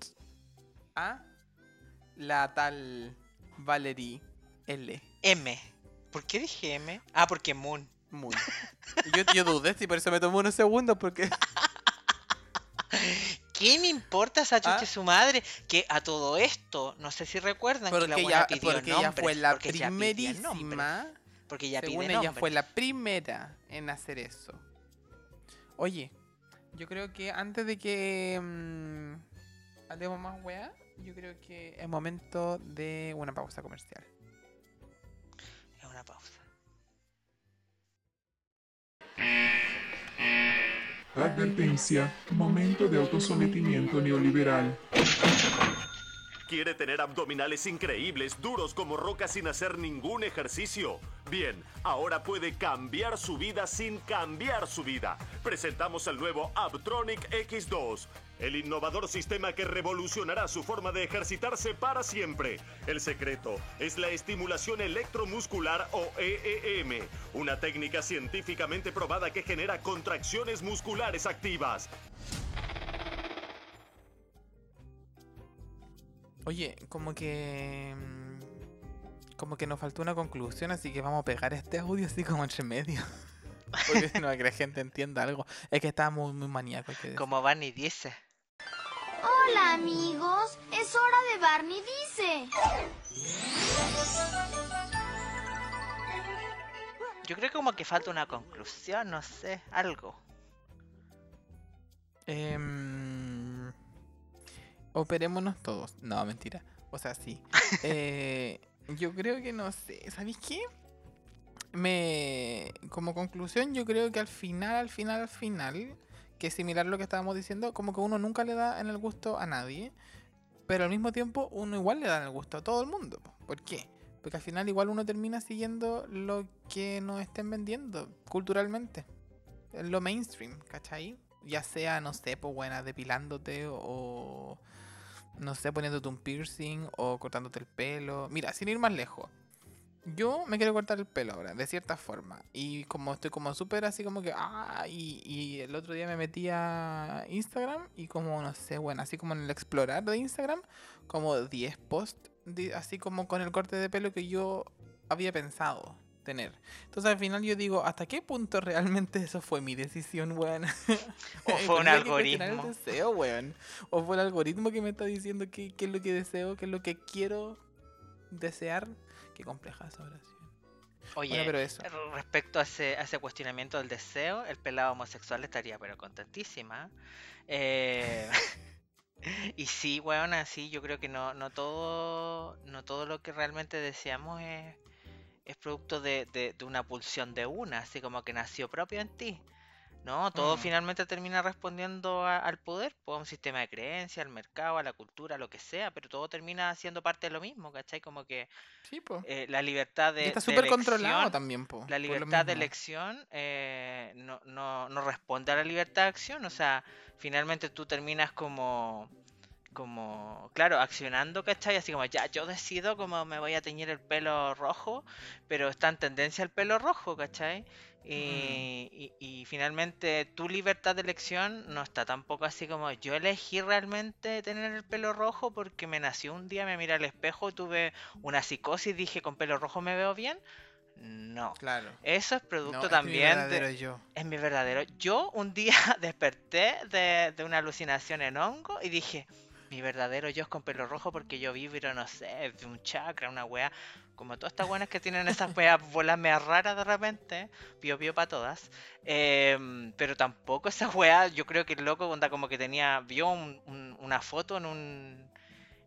Ah, la tal Valerie L. M. ¿Por qué dije M? Ah, porque Moon. Y Yo, yo dudé, sí, por eso me tomó unos segundos, porque. ¿Qué me importa esa chucha Ah. su madre? Que a todo esto, no sé si recuerdan que la buena ella, pidió porque ella nombres, fue la porque ella nombres. Porque ella Según pide ella nombres. fue la primera en hacer eso. Oye, yo creo que antes de que mm, hablemos más weá, yo creo que es momento de una pausa comercial. Es una pausa. Advertencia, momento de autosometimiento neoliberal. ¿Quiere tener abdominales increíbles, duros como rocas sin hacer ningún ejercicio? Bien, ahora puede cambiar su vida sin cambiar su vida. Presentamos el nuevo Abtronic X2, el innovador sistema que revolucionará su forma de ejercitarse para siempre. El secreto es la estimulación electromuscular o EEM, una técnica científicamente probada que genera contracciones musculares activas. Oye, como que. mm, Como que nos faltó una conclusión, así que vamos a pegar este audio así como entre medio. Porque si no, que la gente entienda algo. Es que está muy, muy maníaco. que. Como Barney dice. Hola amigos, es hora de Barney dice. Yo creo como que falta una conclusión, no sé, algo. Em, operémonos todos. No, mentira. O sea, sí. Eh, yo creo que no sé. ¿Sabéis qué? Me. Como conclusión, yo creo que al final, al final, al final. Que es similar a lo que estábamos diciendo. Como que uno nunca le da en el gusto a nadie. Pero al mismo tiempo, uno igual le da en el gusto a todo el mundo. po. ¿Por qué? Porque al final, igual uno termina siguiendo lo que nos estén vendiendo culturalmente. En lo mainstream, ¿cachai? Ya sea, no sé, pues buena, depilándote o no sé, poniéndote un piercing o cortándote el pelo. Mira, sin ir más lejos. Yo me quiero cortar el pelo ahora, de cierta forma. Y como estoy como súper así como que... Ah, y, y el otro día me metí a Instagram y como, no sé, bueno, así como en el explorar de Instagram, como 10 posts, así como con el corte de pelo que yo había pensado tener. Entonces al final yo digo, ¿hasta qué punto realmente eso fue mi decisión, weón? O fue un algoritmo. El deseo, weón. O fue el algoritmo que me está diciendo qué, qué es lo que deseo, qué es lo que quiero desear. Qué compleja esa oración. Oye, Bueno, pero eso. r- respecto a ese, a ese cuestionamiento del deseo, el pelado homosexual estaría pero contentísima. Eh, y sí, weón, así yo creo que no, no todo no todo lo que realmente deseamos es, es producto de, de- de una pulsión de una, así como que nació propio en ti. No, todo Mm. finalmente termina respondiendo a- al poder, pues, a un sistema de creencias, al mercado, a la cultura, a lo que sea, pero todo termina siendo parte de lo mismo, ¿cachai? Como que Sí, eh, la libertad de, y está súper controlado también, po. la libertad de elección eh, no, no, no responde a la libertad de acción. O sea, finalmente tú terminas como, como, claro, accionando, ¿cachai? Así como, ya, yo decido cómo me voy a teñir el pelo rojo, pero está en tendencia el pelo rojo, ¿cachai? Y, y- y finalmente tu libertad de elección no está tampoco así como yo elegí realmente tener el pelo rojo porque me nació un día, me miré al espejo, tuve una psicosis, dije con pelo rojo me veo bien. No. Claro. Eso es No, producto es mi también de... yo. Es mi verdadero... Yo un día desperté de, de una alucinación en hongo y dije, mi verdadero yo es con pelo rojo porque yo vibro, no sé, de un chakra, una wea. Como todas estas buenas que tienen esas weas bolas meas raras de repente, pío pío para todas. Em, pero tampoco esa wea, yo creo que el loco onda como que tenía, vio un- un- una foto en un...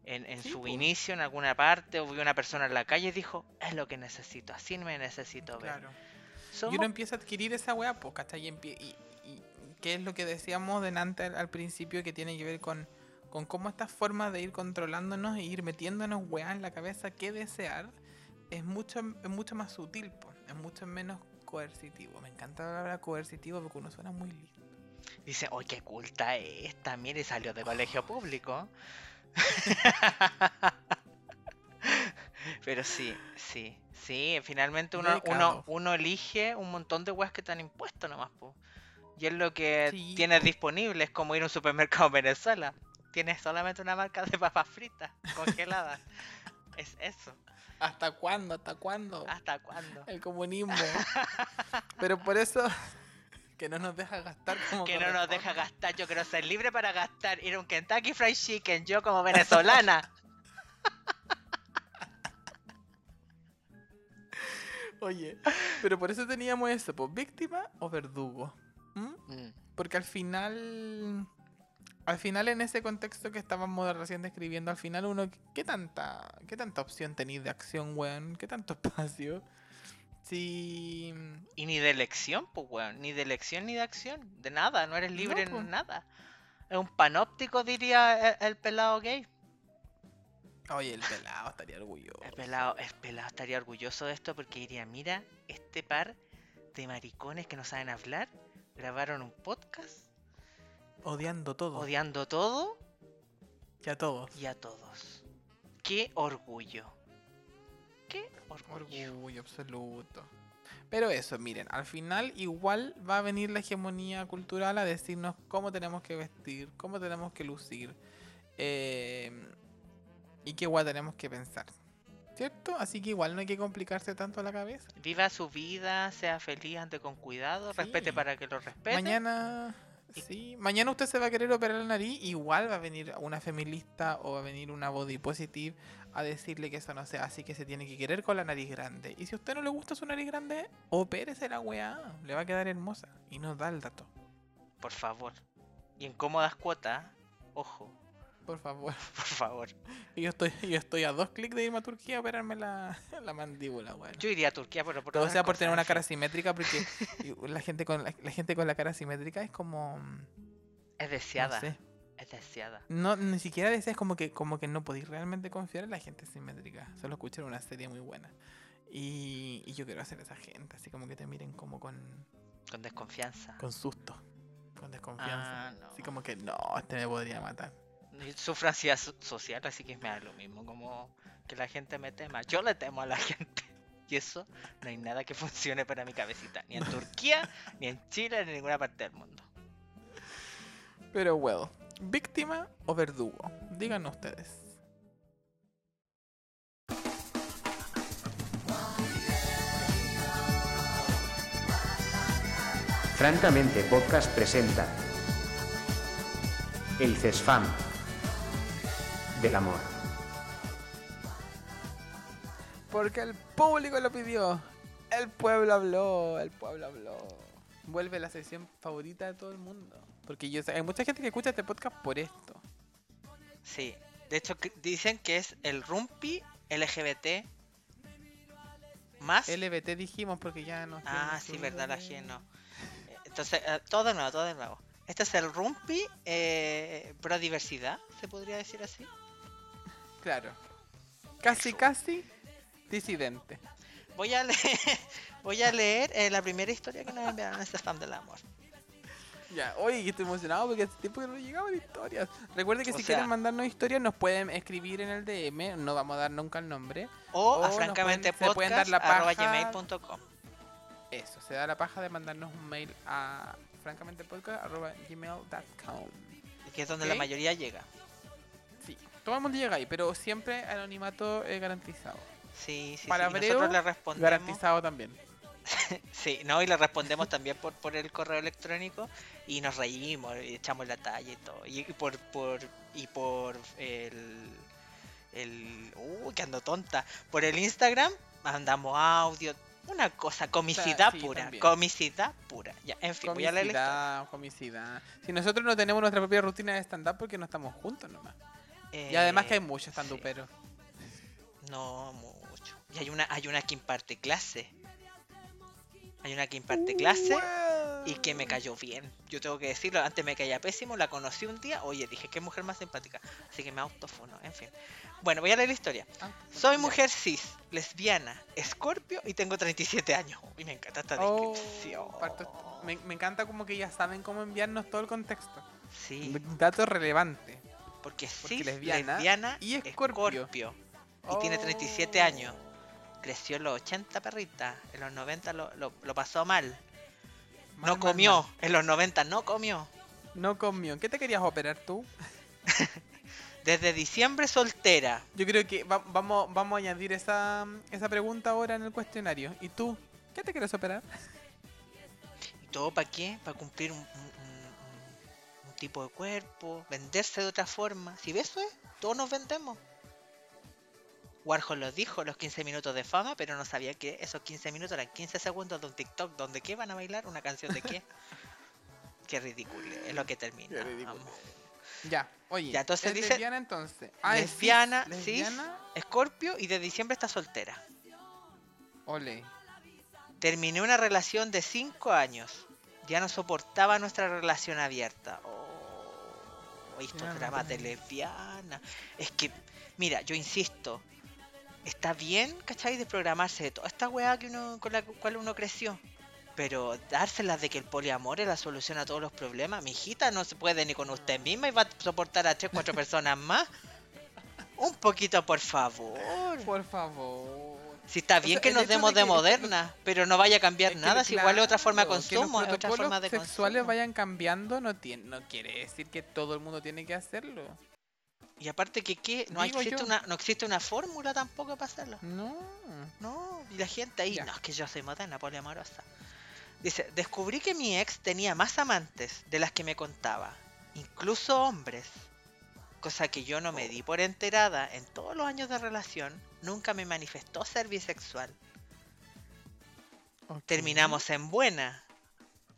En, en Sí, su po. inicio, en alguna parte, o vio una persona en la calle y dijo, es lo que necesito, así me necesito ver. Claro. Y Somos uno empieza a adquirir esa weá, pues, ¿cachai? Y, y, y qué es lo que decíamos delante al, al principio que tiene que ver con, con cómo estas formas de ir controlándonos e ir metiéndonos weá en la cabeza que desear es mucho, es mucho más sutil, es mucho menos coercitivo. Me encanta la palabra coercitivo porque uno suena muy lindo. Dice, oye, qué culta es esta, mire, salió de colegio público. Pero sí, sí, sí, finalmente uno, uno, uno elige un montón de weas que te han impuesto nomás, po. Y es lo que Sí, tienes po. disponible, es como ir a un supermercado en Venezuela. Tienes solamente una marca de papas fritas, congeladas. es eso. ¿Hasta cuándo? ¿Hasta cuándo? ¿Hasta cuándo? El comunismo. Pero por eso que no nos deja gastar como Que no nos deja gastar, yo quiero ser libre para gastar. Ir a un Kentucky Fried Chicken, yo como venezolana. Oye, pero por eso teníamos eso, pues víctima o verdugo. ¿Mm? Mm. Porque al final, al final en ese contexto que estábamos recién describiendo, al final uno, ¿qué tanta, qué tanta opción tenéis de acción, weón? ¿Qué tanto espacio? Si... Y ni de elección, pues weón, ni de elección ni de acción, de nada, no eres libre en nada. Es un panóptico, diría el, el pelado gay. Oye, el pelado estaría orgulloso. El pelado, el pelado estaría orgulloso de esto porque diría, mira, este par de maricones que no saben hablar, grabaron un podcast Odiando todo. odiando todo Y a todos. y a todos. Qué orgullo. Qué orgullo. Orgullo absoluto. Pero eso, miren, al final igual va a venir la hegemonía cultural a decirnos cómo tenemos que vestir, cómo tenemos que lucir eh, y qué guay tenemos que pensar. ¿Cierto? Así que igual no hay que complicarse tanto la cabeza. Viva su vida, sea feliz, ande con cuidado, respete para que lo respete. Mañana, sí, mañana usted se va a querer operar la nariz, igual va a venir una feminista o va a venir una body positive a decirle que eso no se hace y que se tiene que querer con la nariz grande. Y si a usted no le gusta su nariz grande, opérese la weá, le va a quedar hermosa. Y nos da el dato, Por favor. Y en cómodas cuotas, ojo, por favor. por favor. Yo estoy, yo estoy a dos clics de irme a Turquía a operarme la, la mandíbula, weón. Yo iría a Turquía, pero por Todo sea por tener en una cara simétrica, porque la gente con la, la gente con la cara simétrica es como... Es No deseada. sé. Es deseada. No, ni siquiera deseas como que, como que no podéis realmente confiar en la gente simétrica. Solo escuché en una serie muy buena. Y, y yo quiero hacer esa gente, así como que te miren como con, Con desconfianza. con susto, con desconfianza. Ah, no. Así como que no, este me podría matar. Sufro ansiedad so- social, así que me da lo mismo como que la gente me tema. Yo le temo a la gente. Y eso no hay nada que funcione para mi cabecita. Ni en Turquía, ni en Chile, ni en ninguna parte del mundo. Pero well, ¿víctima o verdugo? Díganos ustedes. Francamente Podcast presenta El CESFAM del amor. Porque el público lo pidió. El pueblo habló, el pueblo habló. Vuelve la sección favorita de todo el mundo. Porque yo sé, hay mucha gente que escucha este podcast por esto. Sí. De hecho, dicen que es el Rumpi LGBT más. LBT dijimos porque ya no. Ah, sí, verdad, la G no. Entonces, eh, todo de nuevo, todo de nuevo. Este es el Rumpi eh, pro diversidad, se podría decir así. Claro. Casi, casi disidente. Voy a leer, voy a leer eh, la primera historia que nos enviaron a este fan del amor. Ya, oye, que estoy emocionado porque hace tiempo que no llegaban historias. Recuerden que O si sea- quieren mandarnos historias nos pueden escribir en el DM, no vamos a dar nunca el nombre. O O a francamente pueden- se pueden dar la paja- gmail.com. Eso, se da la paja de mandarnos un mail a francamentepodcast.gmail.com Que es donde la mayoría llega. Todo el mundo llega ahí, pero siempre anonimato eh, garantizado. Sí, sí, Para sí. Breo, nosotros le respondemos. Garantizado también. Sí, no, y le respondemos también por, por el correo electrónico y nos reímos y echamos la talla y todo. Y, y por, por y por el el uy, que ando tonta. Por el Instagram mandamos audio, una cosa, comicidad sí, pura, también. comicidad pura. Ya, en fin, voy a leer. Comicidad, comicidad. Si nosotros no tenemos nuestra propia rutina de stand-up porque no estamos juntos nomás. Y además que hay Eh, muchos stand sí. No mucho. Y hay una, hay una que imparte clase. Hay una que imparte clase y que me cayó bien. Yo tengo que decirlo, antes me caía pésimo, la conocí un día, oye, dije, qué mujer más simpática. Así que me autofono, en fin. Bueno, voy a leer la historia. Ah, Soy mujer cis, lesbiana, escorpio y tengo 37 años. Uy, me encanta esta Oh, descripción. parto- me, me encanta como que ya saben cómo enviarnos todo el contexto. Sí, Datos relevantes. Porque porque cis, lesbiana lesbiana, y escorpio. escorpio. Y tiene 37 Oh. años. Creció en los 80 perrita, en los 90 lo, lo- lo pasó mal. Mal, no comió, mal. en los 90 no comió. No comió. ¿Qué te querías operar tú? Desde diciembre soltera. Yo creo que va- vamos, vamos a añadir esa, esa pregunta ahora en el cuestionario. ¿Y tú? ¿Qué te quieres operar? ¿Y todo para qué? Para cumplir un tipo de cuerpo, venderse de otra forma. Si ves eso es, todos nos vendemos. Warhol lo dijo, los 15 minutos de fama, pero no sabía que esos 15 minutos eran 15 segundos de un TikTok donde qué van a bailar, una canción de qué. qué ridículo, es lo que termina. Qué. Ya, oye. Ya, entonces ¿es dice- lesbiana entonces. Ah, es cis, lesbiana, cis. Escorpio y de diciembre está soltera. Ole. Terminé una relación de 5 años. Ya no soportaba nuestra relación abierta. Oh, dramas de lesbiana. Es que, mira, yo insisto. Está bien, ¿cachai? Desprogramarse de toda esta weá que uno, con la cual uno creció. Pero dárselas de que el poliamor es la solución a todos los problemas. Mi hijita no se puede ni con usted misma y va a soportar a 3, 4 personas más. Un poquito, por favor. Por favor. Si está O bien sea, que nos demos de de que- moderna, pero no vaya a cambiar nada, si igual es otra forma de consumo, los es otra forma de sexuales consumo. vayan cambiando no, tiene, no quiere decir que todo el mundo tiene que hacerlo. Y aparte que ¿qué? no Digo existe yo. una no existe una fórmula tampoco para hacerlo. No. No, y la gente ahí, Ya. no, es que yo soy moderna, poliamorosa. Dice, descubrí que mi ex tenía más amantes de las que me contaba, incluso hombres. Cosa que yo no me di por enterada en todos los años de relación, nunca me manifestó ser bisexual. Terminamos en buena,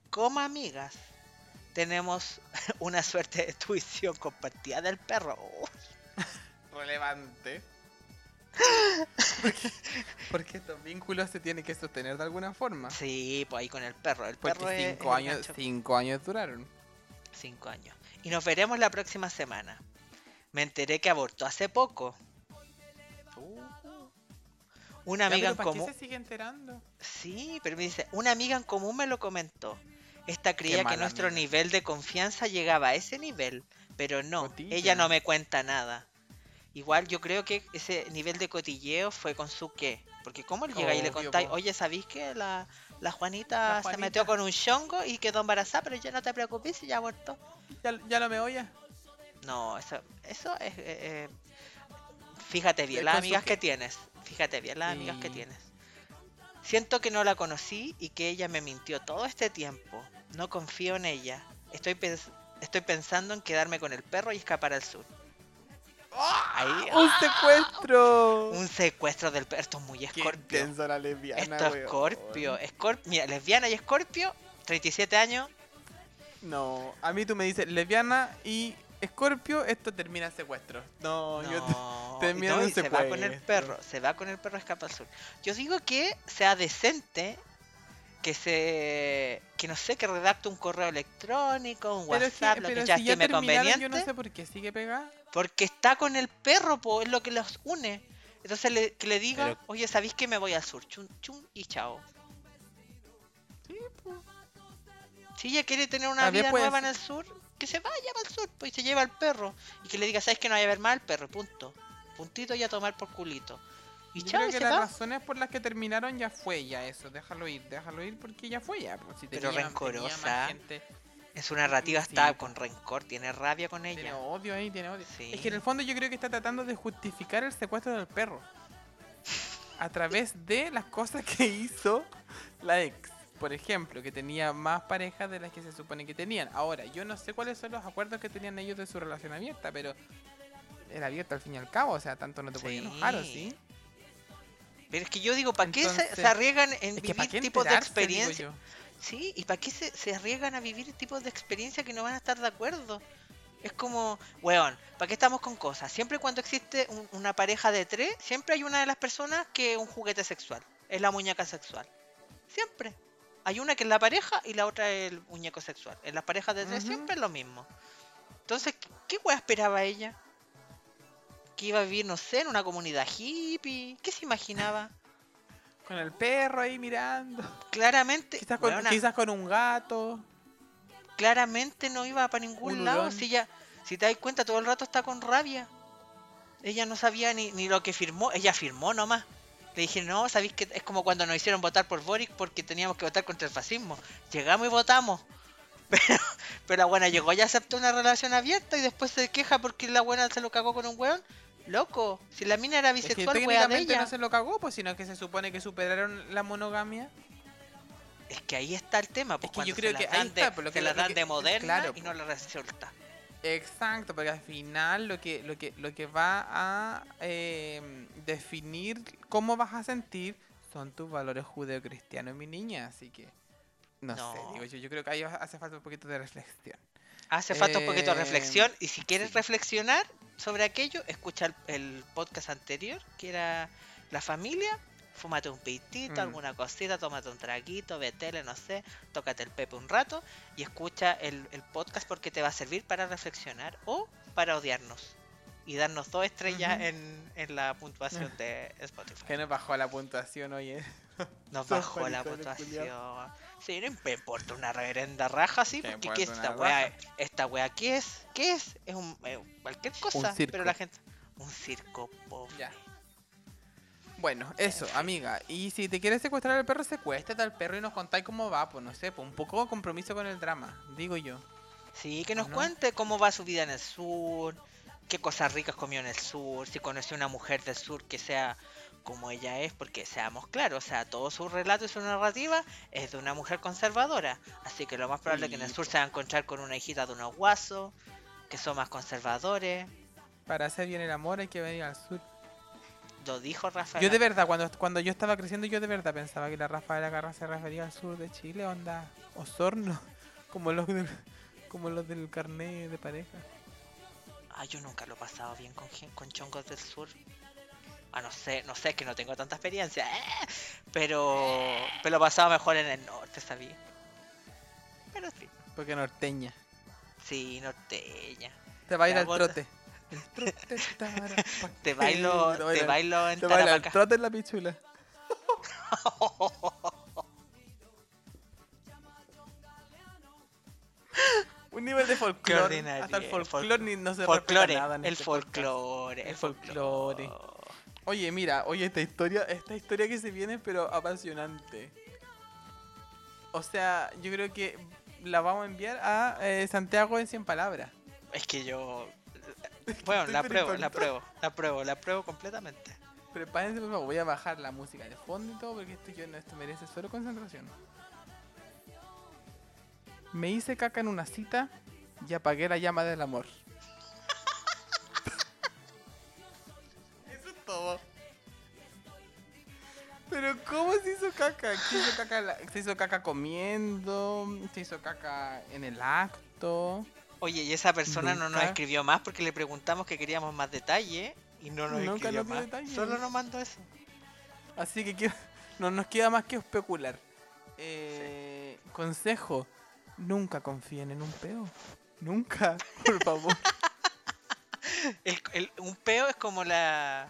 como amigas. Tenemos una suerte de tuición compartida del perro. Oh, Relevante. porque, porque estos vínculos se tienen que sostener de alguna forma. sí, pues ahí con el perro. El perro Porque es- cinco es años, cinco años duraron. Cinco años. Y nos veremos la próxima semana. Me enteré que abortó hace poco. Una Uh. Ya, amiga pero en ¿para qué común. se sigue enterando? Sí, pero me dice, una amiga en común me lo comentó. Esta creía que nuestro amiga. nivel de confianza llegaba a ese nivel, Pero no, Cotilla. ella no me cuenta nada. Igual yo creo que ese nivel de cotilleo fue con su qué. Porque ¿cómo le llega y le contáis, oye, ¿sabéis que la, la Juanita La se metió Juanita. con un chongo y quedó embarazada, pero ya no te preocupes, ya abortó? ¿Ya, ya lo me oye? No, eso, eso es... eh, eh, Fíjate bien las amigas que- que tienes. Fíjate bien las amigas que tienes. Siento que no la conocí y que ella me mintió todo este tiempo. No confío en ella. Estoy, pens- estoy pensando en quedarme con el perro y escapar al sur. Ahí, ¡Un secuestro! un secuestro del perro. Esto es muy Qué escorpio. intensa la lesbiana, Esto es escorpio. Escorp- Mira, lesbiana y escorpio, 37 años. No, a mí tú me dices lesbiana y escorpio, esto termina en secuestro. No, No, yo termina no, en y se va con el secuestro. perro, se va con el perro a escapa al sur. Yo digo que sea decente, que se, que no sé, que redacte un correo electrónico, un Pero, WhatsApp, lo pero que ya si estime conveniente, yo no sé por qué sigue pegada. porque está con el perro, po, es lo que los une. Entonces le, que le diga, Pero- oye, ¿sabéis que me voy al sur? Chun, chun y chao. Sí, pues. Si ella quiere tener una vida nueva en el sur, que se vaya para el sur, pues y se lleva al perro. Y que le diga, ¿sabes que no vaya a ver más al perro? Punto. Puntito y a tomar por culito. Y Yo chao, creo y que las va. razones por las que terminaron ya fue ya eso, déjalo ir, déjalo ir porque ya fue ya. pues, si Pero rencorosa. En su narrativa Sí, está con rencor, tiene rabia con tiene ella. odio ahí, tiene odio. Sí. Es que en el fondo yo creo que está tratando de justificar el secuestro del perro. A través de las cosas que hizo la ex. Por ejemplo, que tenía más parejas de las que se supone que tenían. Ahora, yo no sé cuáles son los acuerdos que tenían ellos de su relación abierta, pero era abierta al fin y al cabo, o sea, tanto no te podía enojar, ¿o Sí. sí? Pero es que yo digo, ¿para qué se, se arriesgan en vivir tipos de experiencia? Sí, ¿y para qué se, se arriesgan a vivir tipos de experiencia que no van a estar de acuerdo? Es como, weón, ¿para qué estamos con cosas? Siempre cuando existe un- una pareja de tres, siempre hay una de las personas que es un juguete sexual. Es la muñeca sexual. Siempre. Hay una que es la pareja y la otra es el muñeco sexual. En las parejas de tres siempre es lo mismo. Entonces, ¿qué- ¿qué weá esperaba ella? Que iba a vivir, no sé, en una comunidad hippie. ¿Qué se imaginaba? Con el perro ahí mirando. Claramente, Quizás con, weona, quizás con un gato. claramente no iba para ningún Un lado. Si ella, si te das cuenta, todo el rato está con rabia. Ella no sabía ni, ni lo que firmó, ella firmó nomás. Le dije, no, sabéis que es como cuando nos hicieron votar por Boric porque teníamos que votar contra el fascismo. Llegamos y votamos. Pero, pero la buena llegó y aceptó una relación abierta y después se queja porque la buena se lo cagó con un weón. Loco, si la mina era Es que bisexual, wea de ella. no se lo cagó, pues sino que se supone que superaron la monogamia. Es que ahí está el tema, pues que yo creo se que ahí dan de, está, pues, se que- lo dan que- de moderna claro, y pues. no la resulta. Exacto, porque al final lo que, lo que, lo que va a eh, definir cómo vas a sentir son tus valores judeocristianos, mi niña. Así que, no, No. sé, digo yo, yo creo que ahí hace falta un poquito de reflexión. Hace falta un poquito de Eh, reflexión y si quieres sí. reflexionar sobre aquello, escucha el, el podcast anterior, que era La familia, fúmate un pitito, Mm. alguna cosita, tómate un traguito, ve tele, no sé, tócate el pepe un rato y escucha el, el podcast porque te va a servir para reflexionar o para odiarnos y darnos dos estrellas en, en la puntuación de Spotify. Que nos bajó la puntuación, oye. Nos bajó la puntuación. Sí, no me importa una reverenda raja, sí, ¿Qué porque ¿qué es esta weá? raja? Esta weá, ¿qué es? ¿Qué es? Es un, eh, cualquier cosa, pero la gente... Un circo pobre. Ya. Bueno, eso, amiga. Y si te quieres secuestrar al perro, secuéstrate al perro y nos contáis cómo va, pues no sé, pues un poco de compromiso con el drama, digo yo. Sí, que nos ¿no? cuente cómo va su vida en el sur, qué cosas ricas comió en el sur, si conoció una mujer del sur que sea como ella es, porque seamos claros, o sea, todo su relato y su narrativa es de una mujer conservadora, así que lo más probable es que en el sur se va a encontrar con una hijita de unos guasos, que son más conservadores, Para hacer bien el amor hay que venir al sur. Lo dijo Rafael. Yo de verdad, cuando, cuando yo estaba creciendo, yo de verdad pensaba que la Rafaela Garra se refería al sur de Chile, onda Osorno, como los del, como los del carnet de pareja. Ah, yo nunca lo he pasado bien con, con chongos del sur. Ah, no sé, no sé, es que no tengo tanta experiencia. ¡eh! Pero, pero lo he pasado mejor en el norte, ¿sabí? Pero sí, Porque norteña. sí, norteña. Te va a ir al bota. trote. El Te bailo, te bailo en Te baila el trote en la pichula. Un nivel de folclore. Hasta el Fol- folclore ni- no se folclore, nada en el este folclore, El el folclore. folclore. Oye, mira, oye, esta historia, esta historia que se viene, pero apasionante. O sea, yo creo que la vamos a enviar a eh, Santiago en 100 palabras. Es que yo. Bueno, la pruebo, la pruebo, la pruebo, la pruebo completamente. Prepárense, por favor, voy a bajar la música de fondo y todo porque esto, yo, no- esto merece solo concentración. Me hice caca en una cita y apagué la llama del amor. Eso es todo. Pero ¿cómo se hizo caca? ¿Se hizo caca, la- se hizo caca comiendo? ¿Se hizo caca en el acto? Oye, y esa persona no nos escribió más porque le preguntamos que queríamos más detalle y no nos Nunca escribió nos más. detalles. Solo nos mandó eso. Así que no nos queda más que especular. Eh, Consejo, nunca confíen en un peo. Nunca, por favor. El- el- un peo es como la.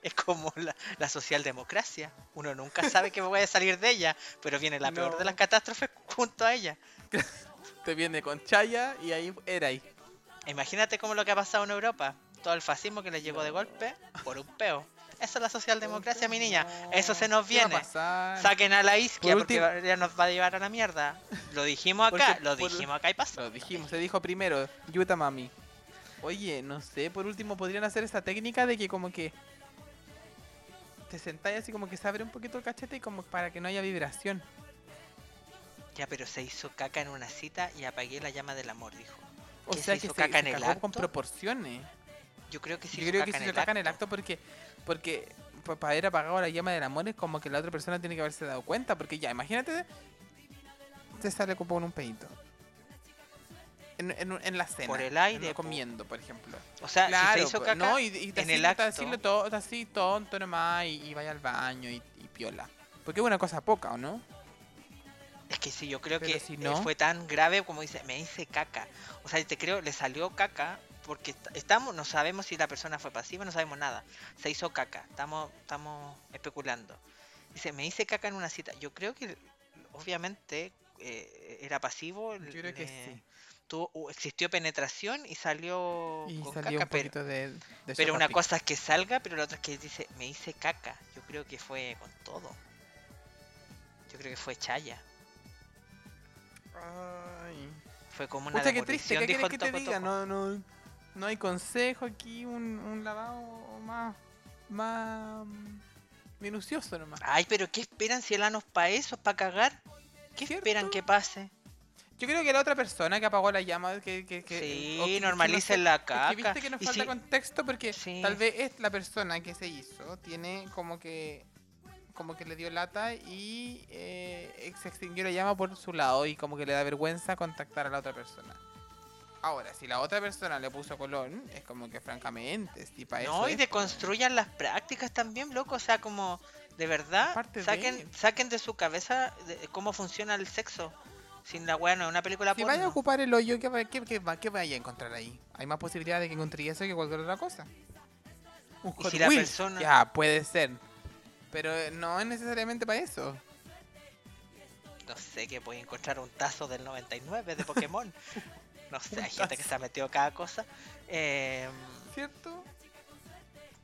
Es como la, la socialdemocracia. Uno nunca sabe que vaya a salir de ella, pero viene la peor de las catástrofes junto a ella. Te viene con chaya y ahí era ahí. Imagínate como lo que ha pasado en Europa. Todo el fascismo que le llegó de golpe por un peo. Eso es la socialdemocracia, mi niña. Eso se nos ¿Qué va a viene. pasar? Saquen a la isquia Por porque último- ya nos va a llevar a la mierda. Lo dijimos acá, Porque lo por- dijimos acá y pasó. Lo dijimos, se dijo primero, Yuta Mami. Oye, no sé, por último podrían hacer esta técnica de que como que te sentáis así como que se abre un poquito el cachete y como para que no haya vibración. Ya, pero se hizo caca en una cita y apagué la llama del amor, dijo. O ¿Que sea se que hizo se, caca en se el cagó con acto? proporciones. Yo creo que sí Yo hizo creo que caca se en hizo caca en el acto. acto porque, porque para haber apagado la llama del amor es como que la otra persona tiene que haberse dado cuenta. Porque ya, imagínate, te sale como en un pedito. En, en, en la cena. Por el aire, comiendo, por ejemplo. O sea, claro, si se hizo caca no, y, y te en así, el acto. así, lo to- te así tonto nomás y, y vaya al baño y, y piola. Porque es una cosa poca, ¿o no? Es que sí, yo creo Pero que si eh, no- fue tan grave como dice, me hice caca. O sea, te creo, le salió caca porque est- estamos, no sabemos si la persona fue pasiva, no sabemos nada. Se hizo caca, estamos, estamos especulando. Dice, me hice caca en una cita. Yo creo que obviamente eh, era pasivo. Yo creo que sí. tuvo- existió penetración y salió Y con salió caca, un pero, de, de pero una cosa es que salga, pero la otra es que dice, me hice caca. Yo creo que fue con todo. Yo creo que fue chaya. Ay. Fue como una Pucha, qué triste, demolición, ¿qué dijo quieres el que te diga? No, no, no hay consejo aquí, un, un lavado más, más minucioso nomás. Ay, pero ¿qué esperan si el ano es para eso, para cagar? ¿Qué ¿Cierto? esperan que pase? Yo creo que la otra persona que apagó la llama, que... que, que Sí, que- no la es caca. que viste que nos falta si- contexto porque Sí. tal vez es la persona que se hizo, tiene como que como que le dio lata y eh, se extinguió la llama por su lado y como que le da vergüenza contactar a la otra persona. Ahora, si la otra persona le puso colón, es como que francamente, para No, eso y es, deconstruyan las prácticas también, loco. O sea, como, de verdad, Parte de- saquen, saquen de su cabeza de- cómo funciona el sexo. Sin la weá, no es una película Si vaya a ocupar el hoyo, ¿qué, qué, qué qué vaya a encontrar ahí? Hay más posibilidad de que encontré eso que cualquier otra cosa. Un Y si la Wheels, persona- Ya, puede ser. Pero no es necesariamente para eso. No sé, que puede encontrar un tazo del 99 de Pokémon. No sé, hay gente que se ha metido cada cosa. Eh, ¿Cierto?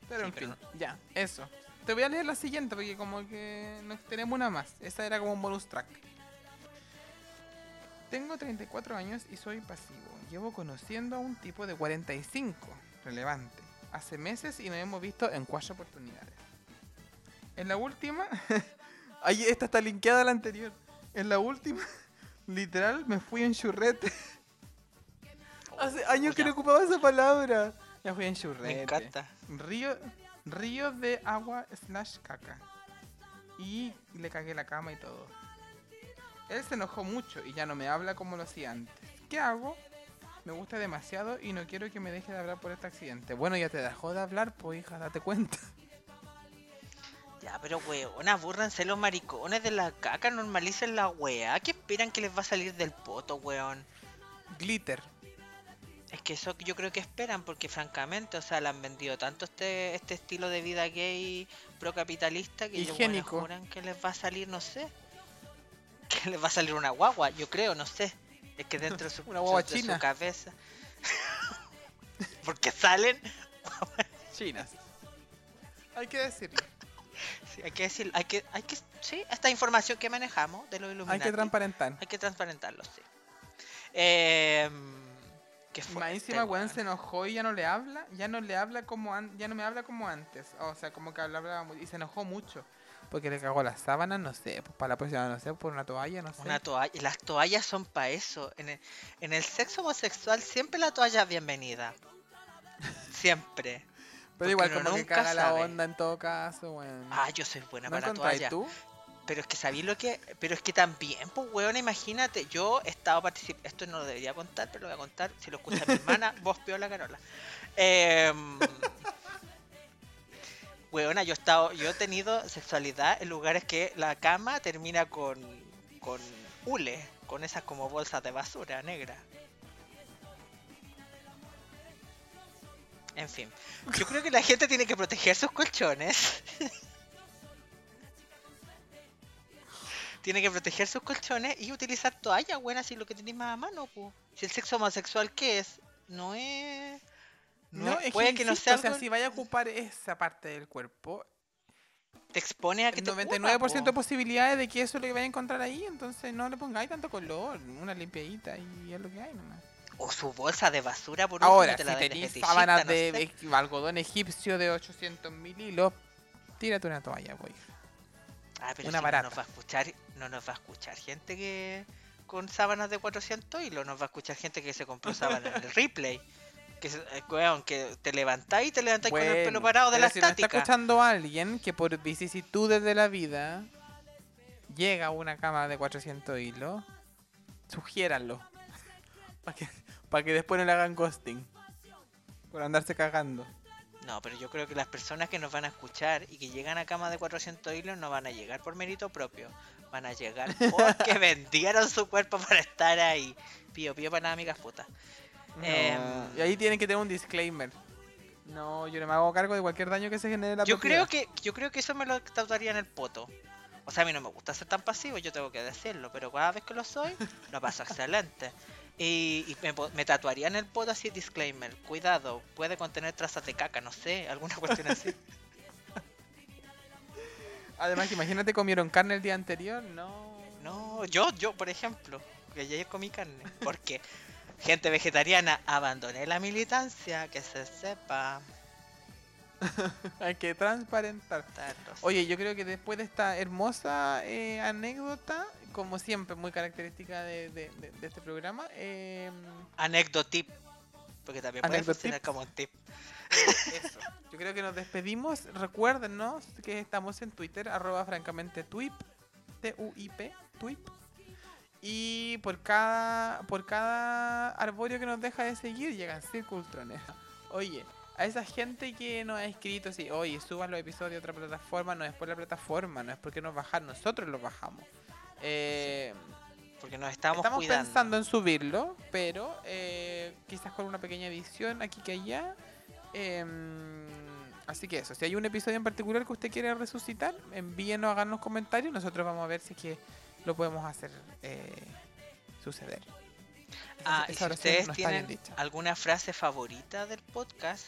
Pero Sí, en pero fin, ya, eso. Te voy a leer la siguiente porque como que nos tenemos una más. Esa era como un bonus track. Tengo 34 años y soy pasivo. Llevo conociendo a un tipo de 45, relevante. Hace meses y nos hemos visto en cuatro oportunidades. En la última, ahí esta está linkeada a la anterior. En la última, literal, me fui en churrete. Hace años que no ocupaba esa palabra. Ya fui en churrete. me encanta. Río, río de agua slash caca. Y le cagué la cama y todo. Él se enojó mucho y ya no me habla como lo hacía antes. ¿Qué hago? Me gusta demasiado y no quiero que me deje de hablar por este accidente. Bueno, ya te dejó de hablar, pues hija, date cuenta. Ya, pero weón, abúrranse los maricones de la caca, normalicen la weá. ¿Qué esperan que les va a salir del poto, weón? Glitter. Es que eso yo creo que esperan, porque francamente, o sea, le han vendido tanto este, este estilo de vida gay procapitalista que ellos Higiénico. juran que les va a salir, no sé. Que les va a salir una guagua, yo creo, no sé. Es que dentro de su, Una guagua de su cabeza. Porque salen. Chinas. Hay que decirlo. Sí, hay que decir, hay que, hay que, sí, esta información que manejamos de los Hay Illuminati. que transparentar. hay que transparentarlo, sí. Eh, ¿Qué fue? Más encima, weón, se enojó y ya no le habla. Ya no le habla como an- ya no me habla como antes. O sea, como que hablaba y se enojó mucho. Porque le cagó las sábanas, no sé. Pues para la próxima, no sé, por una toalla, no sé. Una toalla. Las toallas son para eso. En el, en el sexo homosexual siempre la toalla es bienvenida. Siempre. Pero igual, como que nunca caga la onda en todo caso, weón. Ah, yo soy buena ¿No para la toalla. tú? Pero es que sabí lo que. Pero es que también, pues, weón, imagínate. Yo he estado participando. Esto no lo debería contar, pero lo voy a contar. Si lo escucha mi hermana, vos la Carola. Eh, weona, yo he estado. Yo he tenido sexualidad en lugares que la cama termina con. con hule. Con esas como bolsas de basura negra. En fin. Yo creo que la gente tiene que proteger sus colchones. tiene que proteger sus colchones y utilizar toallas buenas si lo que tenéis más a mano, po. Si el sexo homosexual, ¿qué es? No es. No, No, es- puede que, que no sea O sea, algo- si vaya a ocupar esa parte del cuerpo, te expone a que el te 99% de ocurra, po. posibilidades de que eso es lo que vaya a encontrar ahí. Entonces no le pongáis tanto color. Una limpiadita y es lo que hay nomás. O su bolsa de basura por Ahora, último, te si de tenéis sábanas no de sé. e- algodón egipcio de 800 mil hilos, tírate una toalla, pues. Ah, pero una si barata. No nos va a escuchar, no nos va a escuchar gente que con sábanas de 400 hilos, nos va a escuchar gente que se compró sábanas en el replay. Que, eh, weón, que te levantáis y te levantáis con el pelo Bueno, parado de la si estática. está escuchando alguien que por vicisitudes de la vida llega a una cama de 400 hilos, sugiéranlo. Para que, pa' que después no le hagan ghosting. Por andarse cagando. No, pero yo creo que las personas que nos van a escuchar y que llegan a cama de 400 hilos no van a llegar por mérito propio. Van a llegar porque vendieron su cuerpo para estar ahí. Pío, pío para nada, amigas putas. No, Em. Y ahí tienen que tener un disclaimer. No, yo no me hago cargo de cualquier daño que se genere en la Yo creo que yo creo que eso me lo tatuaría en el poto. O sea, a mí no me gusta ser tan pasivo, yo tengo que decirlo, pero cada vez que lo soy, lo paso excelente. Y, y me, tatuaría en el poto así disclaimer, cuidado, puede contener trazas de caca, no sé, alguna cuestión así. Además, imagínate comieron carne el día anterior, no. No, yo, yo, por ejemplo, que ayer comí carne, porque gente vegetariana, abandoné la militancia, que se sepa. Hay que transparentar. Oye, yo creo que después de esta hermosa eh, anécdota, como siempre, muy característica de, de- de- de este programa, eh, Anécdotip, porque también puede funcionar como un tip. eso. Yo creo que nos despedimos. Recuérdenos que estamos en Twitter, arroba francamente twip, T-U-I-P, twip. Y por cada, por cada arbóreo que nos deja de seguir, llegan circultrones. Oye, a esa gente que nos ha escrito así, oye, suban los episodios a otra plataforma, no es por la plataforma, no es porque nos bajan, nosotros los bajamos. Eh, Porque nos estamos, estamos cuidando. pensando en subirlo, pero eh, quizás con una pequeña edición aquí que allá. Em, así que eso, si hay un episodio en particular que usted quiere resucitar, envíenos, háganos comentarios, nosotros vamos a ver si es que lo podemos hacer eh, suceder. Esa- Ah, y si ustedes no tienen alguna frase favorita del podcast,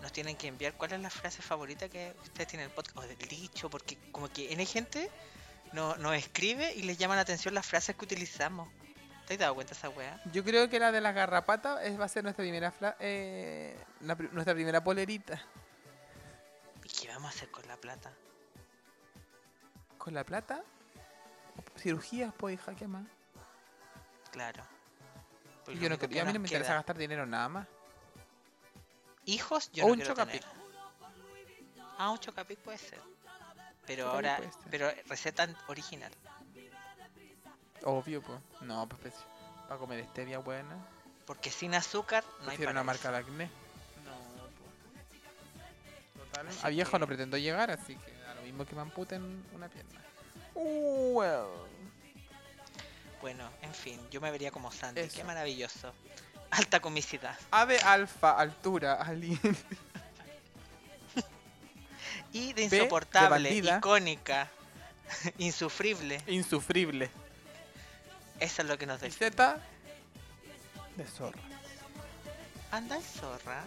nos tienen que enviar cuál es la frase favorita que ustedes tienen en el podcast, o del dicho, porque como que N gente no- nos escribe y les llama la atención las frases que utilizamos. ¿Te has dado cuenta esa weá? Yo creo que la de las garrapatas es- va a ser nuestra primera fla- eh, la nuestra primera polerita. ¿Y qué vamos a hacer con la plata? ¿Con la plata? Cirugías, pues, hija, ¿qué más? Claro. Pues yo no que y a mí no me interesa gastar dinero nada más. Hijos, yo O no un quiero chocapic. tener. Ah, un chocapic puede ser. Pero ahora, pero receta original. Obvio, pues. No, pues, para comer stevia buena. Porque sin azúcar no hay Prefiero una paraíso. marca de acné. No. Total. A viejo no pretendo llegar, así que a lo mismo que me amputen una pierna. Uh, well. Bueno, en fin, yo me vería como Sandy. Qué maravilloso. Alta comicidad. Ave alfa, altura, alien. Y de insoportable, icónica, insufrible. Insufrible. Eso es lo que nos dice. Z de zorra. Anda el zorra.